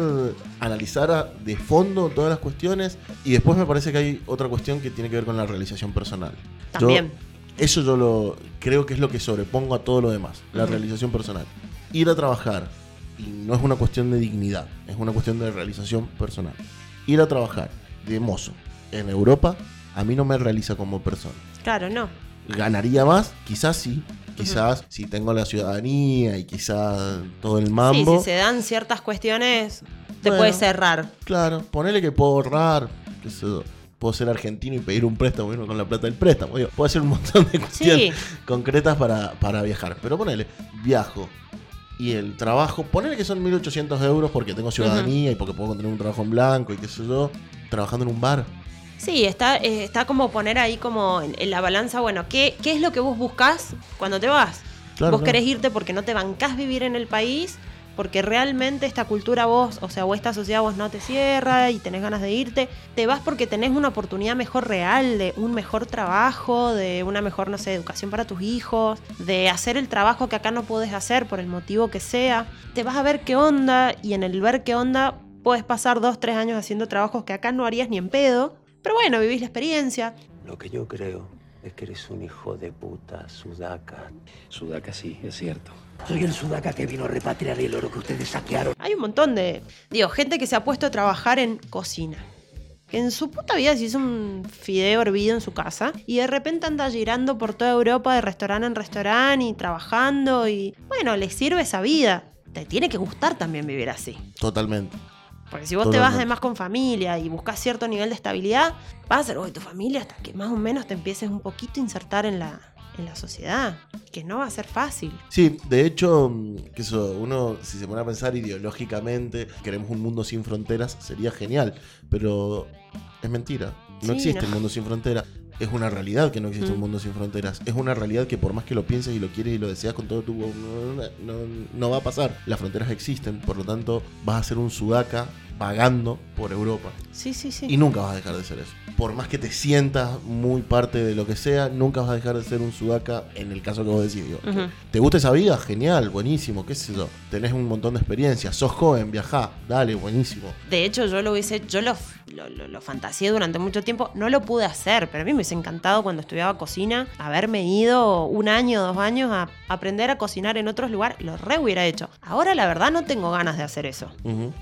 analizar de fondo todas las cuestiones y después me parece que hay otra cuestión que tiene que ver con la realización personal. Yo- También. eso yo lo creo que es lo que sobrepongo a todo lo demás, la realización personal. Ir a trabajar y no es una cuestión de dignidad, es una cuestión de realización personal. Ir a trabajar de mozo en Europa a mí no me realiza como persona Claro, no. ganaría más, quizás sí. Quizás si tengo la ciudadanía y quizás todo el Sí, mambo. si se dan ciertas cuestiones, te Bueno. puede cerrar. Claro, ponele que puedo ahorrar, qué sé yo, puedo ser argentino y pedir un préstamo bueno, con la plata del préstamo. Digo, puedo hacer un montón de cuestiones concretas para, para viajar. Pero ponele, viajo. Y el trabajo, ponele que son 1800 euros porque tengo ciudadanía y porque puedo tener un trabajo en blanco y qué sé yo, trabajando en un bar. Sí, está, eh, está como poner ahí como en, en la balanza, bueno, ¿qué, ¿qué es lo que vos buscás cuando te vas? Claro, vos claro. querés irte porque no te bancás vivir en el país, porque realmente esta cultura vos, o sea, o esta sociedad vos no te cierra y tenés ganas de irte. Te vas porque tenés una oportunidad mejor real, de un mejor trabajo, de una mejor, no sé, educación para tus hijos, de hacer el trabajo que acá no podés hacer por el motivo que sea. Te vas a ver qué onda y en el ver qué onda puedes pasar dos, tres años haciendo trabajos que acá no harías ni en pedo. Pero bueno, vivís la experiencia. Lo que yo creo es que eres un hijo de puta, sudaca. Sudaca sí, es cierto. Soy el sudaca que vino a repatriar el oro que ustedes saquearon. Hay un montón de, digo, gente que se ha puesto a trabajar en cocina. Que en su puta vida se hizo un fideo hervido en su casa y de repente anda girando por toda Europa de restaurante en restaurante y trabajando y bueno, le sirve esa vida. Te tiene que gustar también vivir así. Totalmente. Porque si vos te vas además con familia y buscas cierto nivel de estabilidad, vas a ser vos y tu familia hasta que más o menos te empieces un poquito a insertar en la, en la sociedad. Que no va a ser fácil. Sí, de hecho, mm, que eso, uno, si se pone a pensar ideológicamente, queremos un mundo sin fronteras, sería genial, pero es mentira. No Sí, existe no. el mundo sin fronteras. Es una realidad que no existe un Mm. mundo sin fronteras. Es una realidad que por más que lo pienses y lo quieres y lo deseas con todo tu... No, no- no va a pasar. Las fronteras existen, por lo tanto vas a ser un sudaca vagando por Europa. Sí, sí, sí. Y nunca vas a dejar de ser eso. Por más que te sientas muy parte de lo que sea, nunca vas a dejar de ser un sudaca en el caso que vos decís. digo. ¿Te gusta esa vida? Genial, buenísimo, qué sé yo. Tenés un montón de experiencia, sos joven, viajá, dale, buenísimo. De hecho, yo lo hubiese, yo lo, lo, lo- lo fantaseé durante mucho tiempo. No lo pude hacer, pero a mí me hubiese encantado cuando estudiaba cocina haberme ido un año, dos años a aprender a cocinar en otros lugares. Lo re hubiera hecho. Ahora, la verdad, no tengo ganas de hacer eso.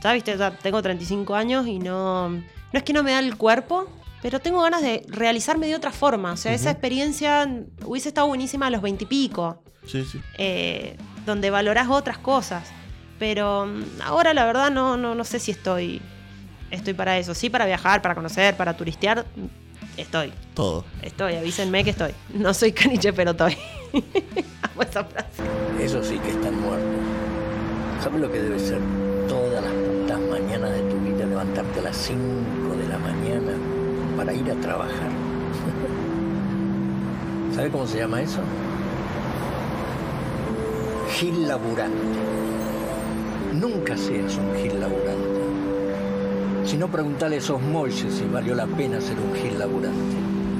Ya viste, ya tengo 35 años y no. No es que no me da el cuerpo, pero tengo ganas de realizarme de otra forma. O sea, esa experiencia hubiese estado buenísima a los 20 y pico Sí, sí. eh, donde valorás otras cosas. Pero mm, ahora la verdad no, no, no sé si estoy, estoy para eso. Sí, para viajar, para conocer, para turistear, estoy. Todo. Estoy, avísenme que estoy. No soy caniche, pero estoy. Amo esa frase. Eso sí que están muertos. ¿Sabes lo que debe ser todas las putas mañanas de tu vida levantarte a las 5 de la mañana para ir a trabajar? ¿Sabes cómo se llama eso? Gil laburante. Nunca seas un gil laburante. Si no, preguntale a esos molles si valió la pena ser un gil laburante.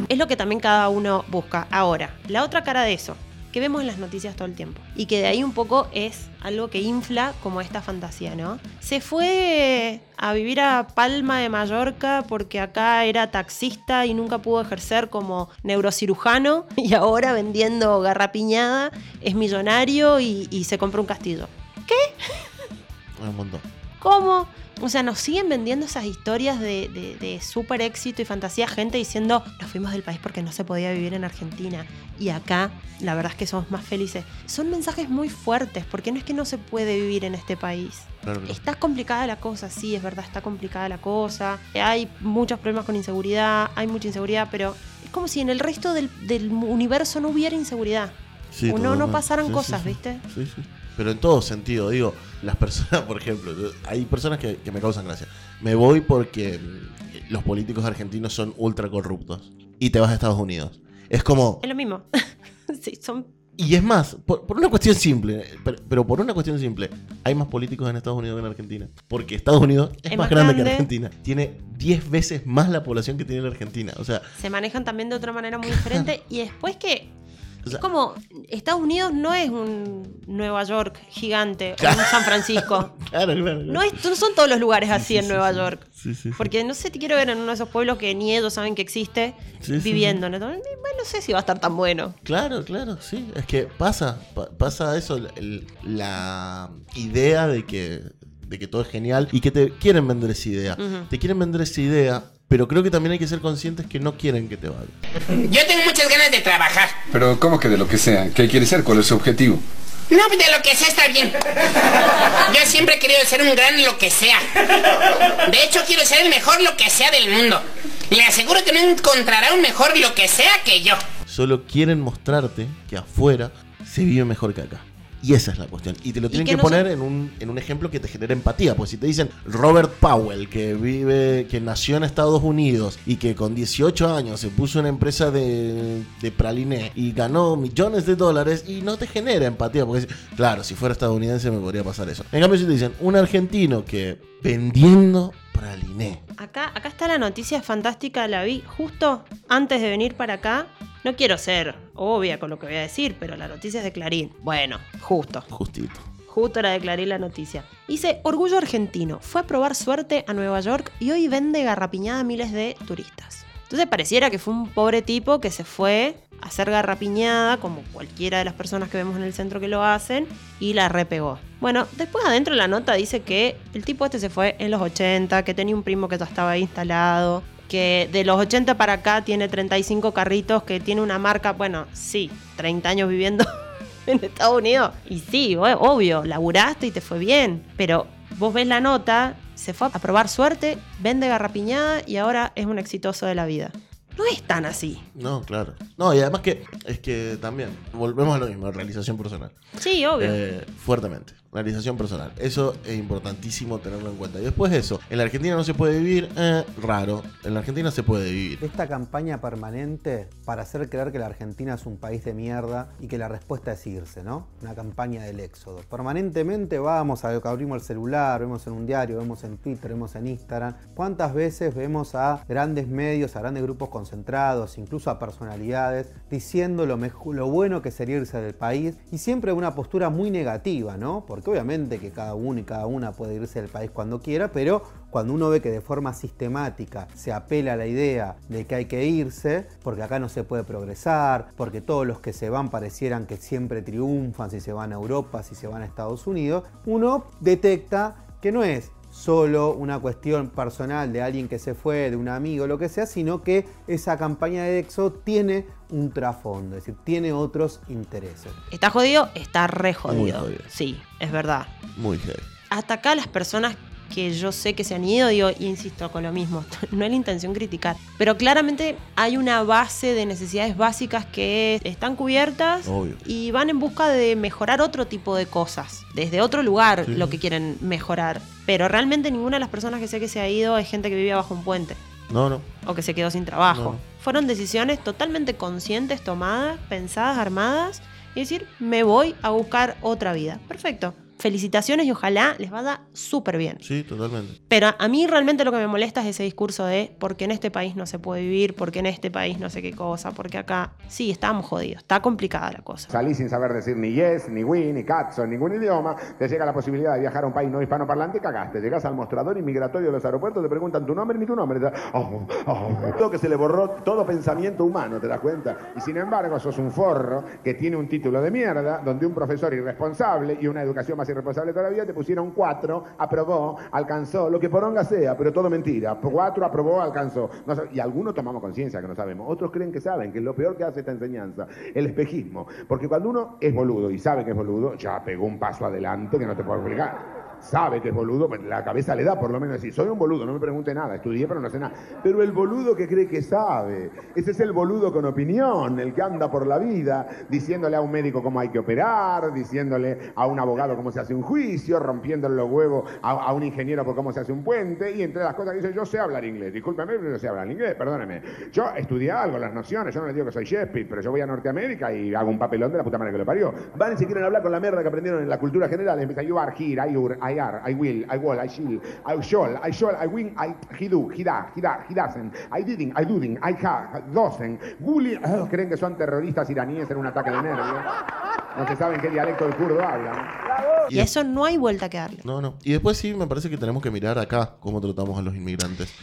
Es lo que también cada uno busca. Ahora, la otra cara de eso, que vemos en las noticias todo el tiempo. Y que de ahí un poco es algo que infla como esta fantasía, ¿no? Se fue a vivir a Palma de Mallorca porque acá era taxista y nunca pudo ejercer como neurocirujano y ahora vendiendo garrapiñada es millonario y, y se compró un castillo. Un montón. ¿Cómo? O sea, nos siguen vendiendo esas historias de, de, de súper éxito y fantasía, gente diciendo, nos fuimos del país porque no se podía vivir en Argentina. Y acá, la verdad es que somos más felices. Son mensajes muy fuertes, porque no es que no se puede vivir en este país. Claro. Está complicada la cosa, sí, es verdad, está complicada la cosa. Hay muchos problemas con inseguridad, hay mucha inseguridad, pero es como si en el resto del, del universo no hubiera inseguridad. Sí, o no, pasaran sí, cosas, sí. ¿viste? Sí, sí. Pero en todo sentido, digo, las personas, por ejemplo, hay personas que, que me causan gracia. Me voy porque mm, los políticos argentinos son ultra corruptos y te vas a Estados Unidos. Es como, Es lo mismo. sí, son y es más, por, por una cuestión simple, pero, pero por una cuestión simple, hay más políticos en Estados Unidos que en Argentina. Porque Estados Unidos es, Es más más grande, que grande. Argentina. Tiene 10 veces más la población que tiene la Argentina. O sea, se manejan también de otra manera muy diferente. Y después que. O sea- es como. Estados Unidos no es un Nueva York gigante o un San Francisco. claro, claro. No, es- no son todos los lugares así sí, en sí, Nueva sí. York. Sí, sí, sí. Porque no sé, te quiero ver en uno de esos pueblos que ni ellos saben que existe viviendo. ¿no? Bueno, no sé si va a estar tan bueno. Claro, claro, sí. Es que pasa, pa- pasa eso, el- la idea de que, de que todo es genial y que te quieren vender esa idea. Te quieren vender esa idea, pero creo que también hay que ser conscientes que no quieren que te vaya. Yo tengo muchas ganas de trabajar. Pero, ¿cómo que de lo que sea? ¿Qué quiere ser? ¿Cuál es su objetivo? No, pues de lo que sea está bien. Yo siempre he querido ser un gran lo que sea. De hecho, quiero ser el mejor lo que sea del mundo. Le aseguro que no encontrará un mejor lo que sea que yo. Solo quieren mostrarte que afuera se vive mejor que acá. Y esa es la cuestión. Y te lo tienen que que, no poner en, un, en un ejemplo que te genere empatía. Pues si te dicen Robert Powell, que vive, que nació en Estados Unidos y que con 18 años se puso una empresa de, de praliné y ganó millones de dólares y no te genera empatía. Porque claro, si fuera estadounidense me podría pasar eso. En cambio, si te dicen un argentino que vendiendo praliné. Acá, acá está la noticia fantástica, la vi justo antes de venir para acá. No quiero ser obvia con lo que voy a decir, pero la noticia es de Clarín. Bueno, justo. Justito. Justo era de Clarín la noticia. Dice, Orgullo Argentino. Fue a probar suerte a Nueva York y hoy vende garrapiñada a miles de turistas. Entonces pareciera que fue un pobre tipo que se fue a hacer garrapiñada, como cualquiera de las personas que vemos en el centro que lo hacen, y la repegó. Bueno, después adentro de la nota dice que el tipo este se fue en los 80, que tenía un primo que ya estaba ahí instalado, que de los 80 para acá tiene 35 carritos, que tiene una marca, bueno, sí, 30 años viviendo en Estados Unidos. Y sí, obvio, laburaste y te fue bien. Pero vos ves la nota, se fue a probar suerte, vende garrapiñada y ahora es un exitoso de la vida. No es tan así. No, claro. No, y además que es que también volvemos a lo mismo, realización personal. Sí, obvio. Eh, fuertemente. Realización personal. Eso es importantísimo tenerlo en cuenta. Y después eso, en la Argentina no se puede vivir, eh, raro. En la Argentina se puede vivir. Esta campaña permanente para hacer creer que la Argentina es un país de mierda y que la respuesta es irse, ¿no? Una campaña del éxodo. Permanentemente vamos a abrimos el celular, vemos en un diario, vemos en Twitter, vemos en Instagram. ¿Cuántas veces vemos a grandes medios, a grandes grupos concentrados, incluso a personalidades, diciendo lo, mejo- lo bueno que sería irse del país? Y siempre una postura muy negativa, ¿no? Porque obviamente que cada uno y cada una puede irse del país cuando quiera, pero cuando uno ve que de forma sistemática se apela a la idea de que hay que irse, porque acá no se puede progresar, porque todos los que se van parecieran que siempre triunfan si se van a Europa, si se van a Estados Unidos, uno detecta que no es solo una cuestión personal de alguien que se fue, de un amigo, lo que sea, sino que esa campaña de EXO tiene un trasfondo, es decir, tiene otros intereses. ¿Está jodido? Está re Muy jodido. jodido. Sí, es verdad. Muy heavy. Hasta acá las personas que yo sé que se han ido, digo, insisto con lo mismo, no es la intención criticar, pero claramente hay una base de necesidades básicas que están cubiertas Obvio. y van en busca de mejorar otro tipo de cosas, desde otro lugar Sí. lo que quieren mejorar, pero realmente ninguna de las personas que sé que se ha ido es gente que vivía bajo un puente No, no. o que se quedó sin trabajo. No. Fueron decisiones totalmente conscientes, tomadas, pensadas, armadas, y decir, me voy a buscar otra vida. Perfecto. Felicitaciones y ojalá les vaya súper bien. Sí, totalmente. Pero a mí realmente lo que me molesta es ese discurso de porque en este país no se puede vivir, porque en este país no sé qué cosa, porque acá sí, estamos jodidos, está complicada la cosa. Salís sin saber decir ni yes, ni we, ni cazzo, en ningún idioma, te llega la posibilidad de viajar a un país no hispanoparlante, cagaste. Llegás al mostrador inmigratorio de los aeropuertos, te preguntan tu nombre ni tu nombre. Te- Oh, oh. Todo que se le borró todo pensamiento humano, ¿te das cuenta? Y sin embargo, sos un forro que tiene un título de mierda, donde un profesor irresponsable y una educación más irresponsable todavía te pusieron cuatro, aprobó, alcanzó, lo que poronga sea, pero todo mentira. Cuatro aprobó, alcanzó. Y algunos tomamos conciencia que no sabemos, otros creen que saben, que es lo peor que hace esta enseñanza, el espejismo. Porque cuando uno es boludo y sabe que es boludo, ya pegó un paso adelante que no te puedo explicar. Sabe que es boludo, la cabeza le da por lo menos decir, soy un boludo, no me pregunte nada, estudié pero no sé nada. Pero el boludo que cree que sabe, ese es el boludo con opinión, el que anda por la vida diciéndole a un médico cómo hay que operar, diciéndole a un abogado cómo se hace un juicio, rompiéndole los huevos a, a un ingeniero por cómo se hace un puente, y entre las cosas que dice, yo sé hablar inglés, discúlpeme, pero yo sé hablar inglés, perdóneme. Yo estudié algo, las nociones, yo no les digo que soy Shakespeare, pero yo voy a Norteamérica y hago un papelón de la puta madre que lo parió. Van y si quieren hablar con la mierda que aprendieron en la cultura general, empieza you are here, I ur, I are, I will, I will, I shall, I shall, I shall, I win, I, he do, he da, he da, he doesn't, I didn't, I doing, I ha, doesn't, Gulli, ah, creen que son terroristas iraníes en un ataque de nervios. No se saben qué dialecto el kurdo habla. Y eso no hay vuelta que darle. No, no. Y después sí, me parece que tenemos que mirar acá cómo tratamos a los inmigrantes.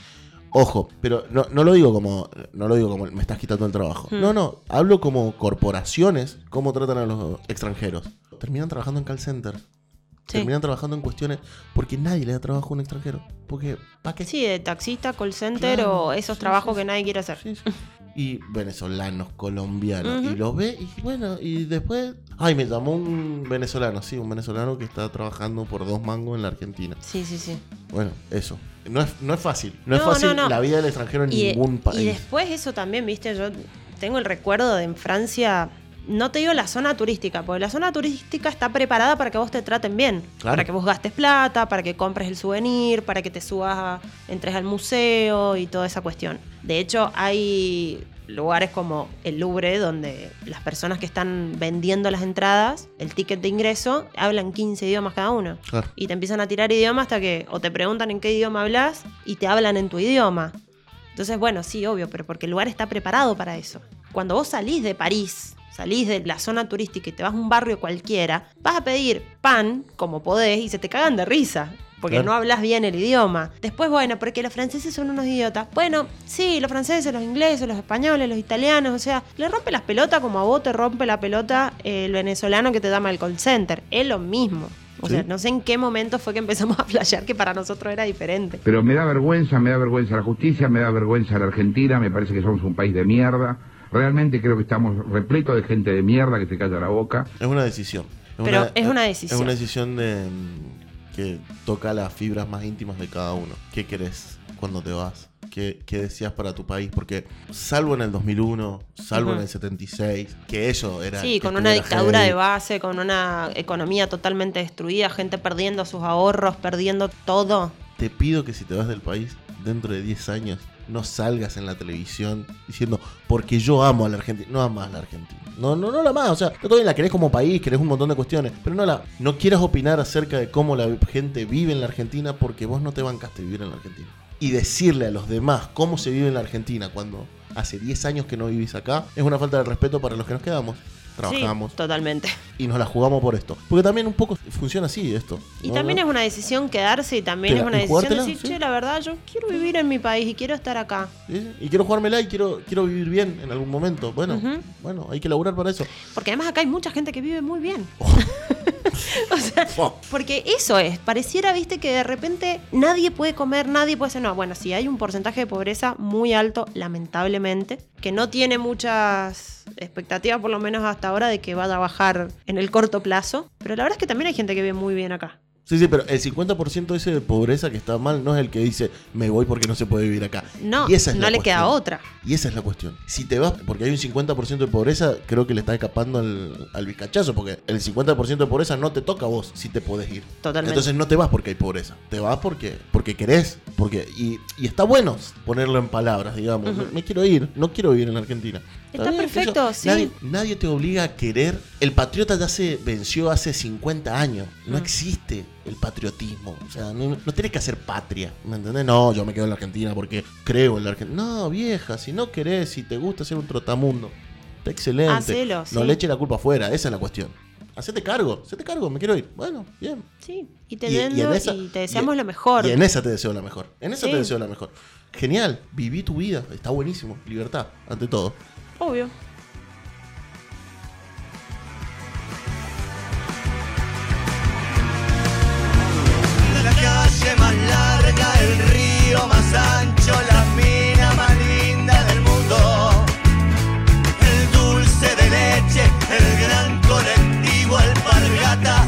Ojo, pero no, no lo digo como no lo digo como me estás quitando el trabajo. Hmm. No, no, hablo como corporaciones cómo tratan a los extranjeros. Terminan trabajando en call center. Sí. Terminan trabajando en cuestiones porque nadie le da trabajo a un extranjero. Porque ¿para qué? Sí, de taxista, call center Claro, o esos trabajos que nadie quiere hacer. Y venezolanos, colombianos. Y los ve y bueno, y después... Ay, me llamó un venezolano, sí, un venezolano que está trabajando por dos mangos en la Argentina. Sí, sí, sí. Bueno, eso. No es, no es fácil. No, es fácil no, la vida del extranjero en Y, ningún país. y después eso también, viste, yo tengo el recuerdo de en Francia, no te digo la zona turística, porque la zona turística está preparada para que vos te traten bien, Claro. para que vos gastes plata, para que compres el souvenir, para que te subas, a- entres al museo y toda esa cuestión. De hecho, hay lugares como el Louvre, donde las personas que están vendiendo las entradas, el ticket de ingreso, hablan 15 idiomas cada uno. Claro. Y te empiezan a tirar idiomas hasta que o te preguntan en qué idioma hablas y te hablan en tu idioma. Entonces, bueno, sí, obvio, pero porque el lugar está preparado para eso. Cuando vos salís de París, salís de la zona turística y te vas a un barrio cualquiera, vas a pedir pan como podés y se te cagan de risa. Porque Claro. no hablas bien el idioma. Después, bueno, porque los franceses son unos idiotas. Bueno, sí, los franceses, los ingleses, los españoles, los italianos, o sea, le rompe las pelotas como a vos te rompe la pelota el venezolano que te llama al call center. Es lo mismo. O Sí. sea, no sé en qué momento fue que empezamos a flashear que para nosotros era diferente. Pero me da vergüenza, me da vergüenza la justicia, me da vergüenza la Argentina, me parece que somos un país de mierda. Realmente creo que estamos repletos de gente de mierda que se calla la boca. Es una decisión. Pero es una decisión. Es una decisión de, mm, que toca las fibras más íntimas de cada uno. ¿Qué querés? cuando te vas? ¿Qué, qué decías para tu país? Porque salvo en el 2001, salvo en Ujú. el 76, que eso era... Sí, con una dictadura heavy. de base, con una economía totalmente destruida, gente perdiendo sus ahorros, perdiendo todo. Te pido que si te vas del país dentro de 10 años, no salgas en la televisión diciendo, porque yo amo a la Argentina. No amas a la Argentina. No, no, no la amas. O sea, tú todavía la querés como país, querés un montón de cuestiones. Pero no la. No quieras opinar acerca de cómo la gente vive en la Argentina porque vos no te bancaste vivir en la Argentina. Y decirle a los demás cómo se vive en la Argentina cuando hace 10 años que no vivís acá es una falta de respeto para los que nos quedamos. Trabajamos. Sí, totalmente. Y nos la jugamos por esto. Porque también un poco funciona así esto. Y ¿no? también es una decisión quedarse y también es una decisión decir, sí. che, la verdad, yo quiero vivir en mi país y quiero estar acá. ¿Sí? Y quiero jugármela y quiero, quiero vivir bien en algún momento. Bueno, bueno, hay que laburar para eso. Porque además acá hay mucha gente que vive muy bien. o sea, porque eso es, pareciera, viste, que de repente nadie puede comer, nadie puede ser. No, bueno, sí, hay un porcentaje de pobreza muy alto, lamentablemente, que no tiene muchas expectativas, por lo menos hasta ahora, de que vaya a bajar en el corto plazo. Pero la verdad es que también hay gente que vive muy bien acá. Sí, sí, pero el 50% ese de pobreza que está mal no es el que dice me voy porque no se puede vivir acá. No, Y esa es no la le queda otra. Y esa es la cuestión. Si te vas, porque hay un 50% de pobreza, creo que le está escapando al, al bizcachazo, porque el 50% de pobreza no te toca a vos si te podés ir. Totalmente. Entonces no te vas porque hay pobreza, te vas porque, porque querés, porque y, y está bueno ponerlo en palabras, digamos. Me quiero ir, no quiero vivir en Argentina. Está perfecto, sí. Nadie, nadie te obliga a querer. El patriota ya se venció hace 50 años. No Mm. existe el patriotismo. O sea, no, no tienes que hacer patria. ¿Me entendés? No, yo me quedo en la Argentina porque creo en la Argentina. No, vieja, si no querés, si te gusta ser un trotamundo, está excelente. Hacelo, No sí. le eche la culpa afuera, esa es la cuestión. Hacete cargo, hacete cargo, me quiero ir. Bueno, bien. Sí, y te, Y- y te deseamos y- lo mejor. Y en esa te deseo la mejor. En esa Sí. te deseo la mejor. Genial, viví tu vida, está buenísimo. Libertad, ante todo. Obvio. La calle más larga, el río más ancho, la mina más linda del mundo. El dulce de leche, el gran colectivo, alpargata, soda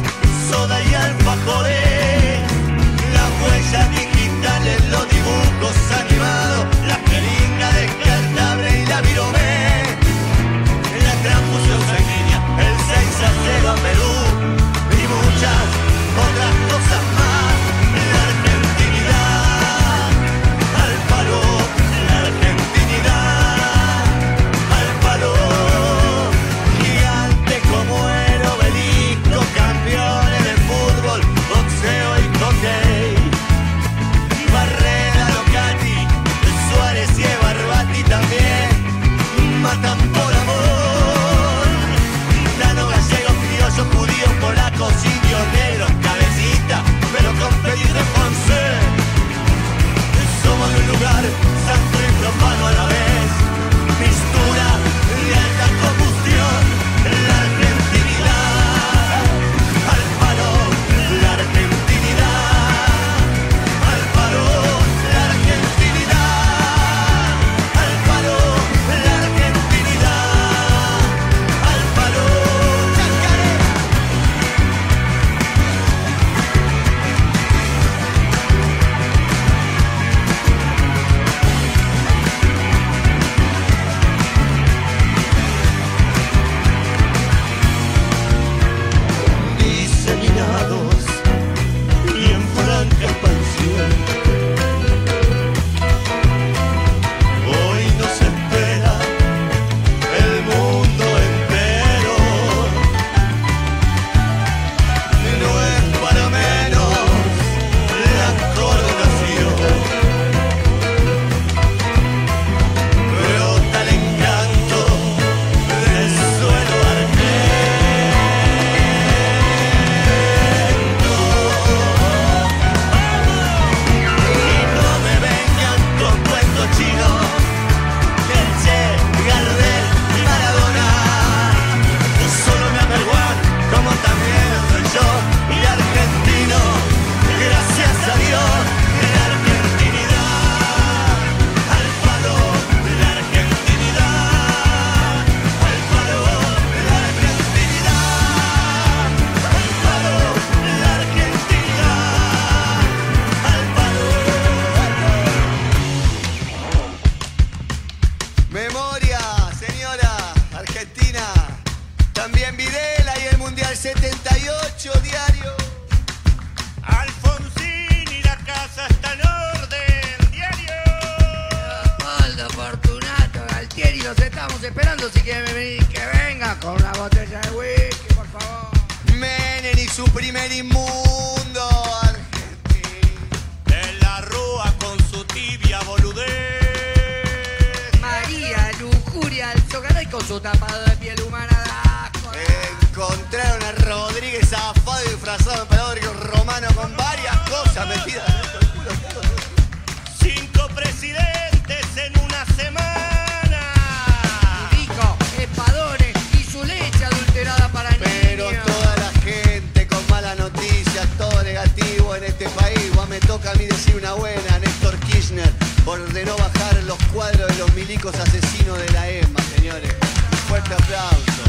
milicos asesinos de la EMA, señores. Un fuerte aplauso.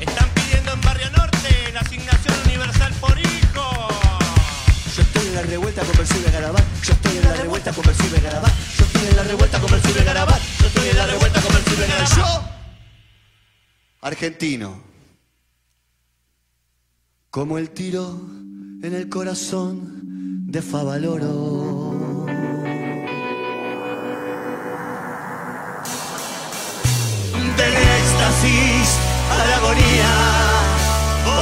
Están pidiendo en Barrio Norte la asignación universal por hijo. Yo estoy en la revuelta con Percibe Garabat. Yo estoy en la revuelta con Percibe Garabat. Yo estoy en la revuelta con Percibe Garabat. Yo estoy en la revuelta con Percibe Garabat. Yo, argentino, como el tiro en el corazón de Favaloro. A la agonía,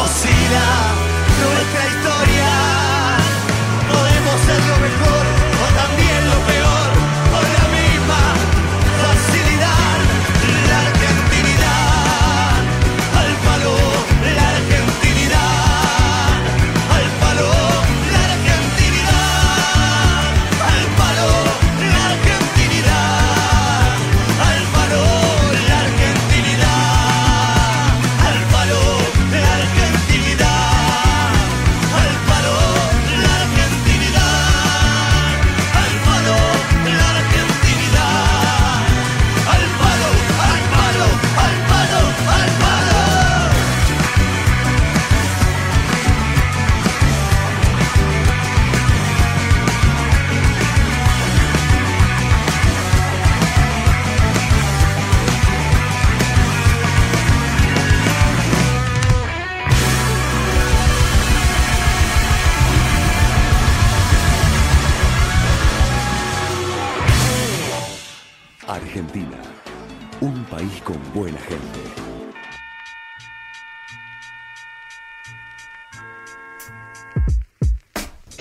oscila nuestra historia. Podemos ser lo mejor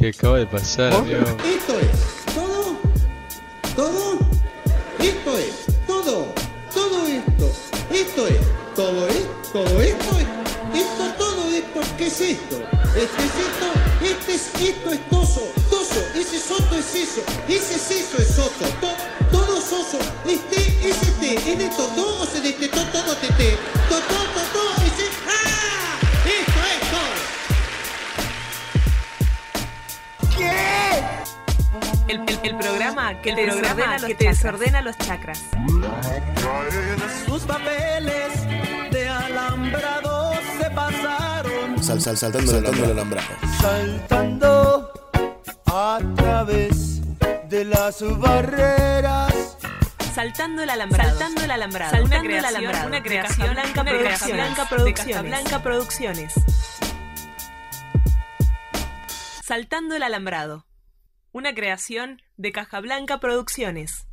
¿Qué acaba de pasar, amigo? Esto es todo, todo, esto es todo, todo esto, esto es, todo es, todo esto es, esto, todo esto, ¿qué es esto? Este es esto, este es esto es toso, toso, ese soto es eso, ese es eso es soto, to- todo que te desordena, que te desordena los chakras. Sus papeles de alambrado se pasaron. Sal, sal, saltando, saltando el alambrado. Saltando a través de las barreras. Saltando el alambrado. Saltando el alambrado. Saltando una el creación, alambrado. Una de creación, de Producciones. Casablanca De Producciones. Casablanca Producciones. Saltando el alambrado. Una creación de Caja Blanca Producciones.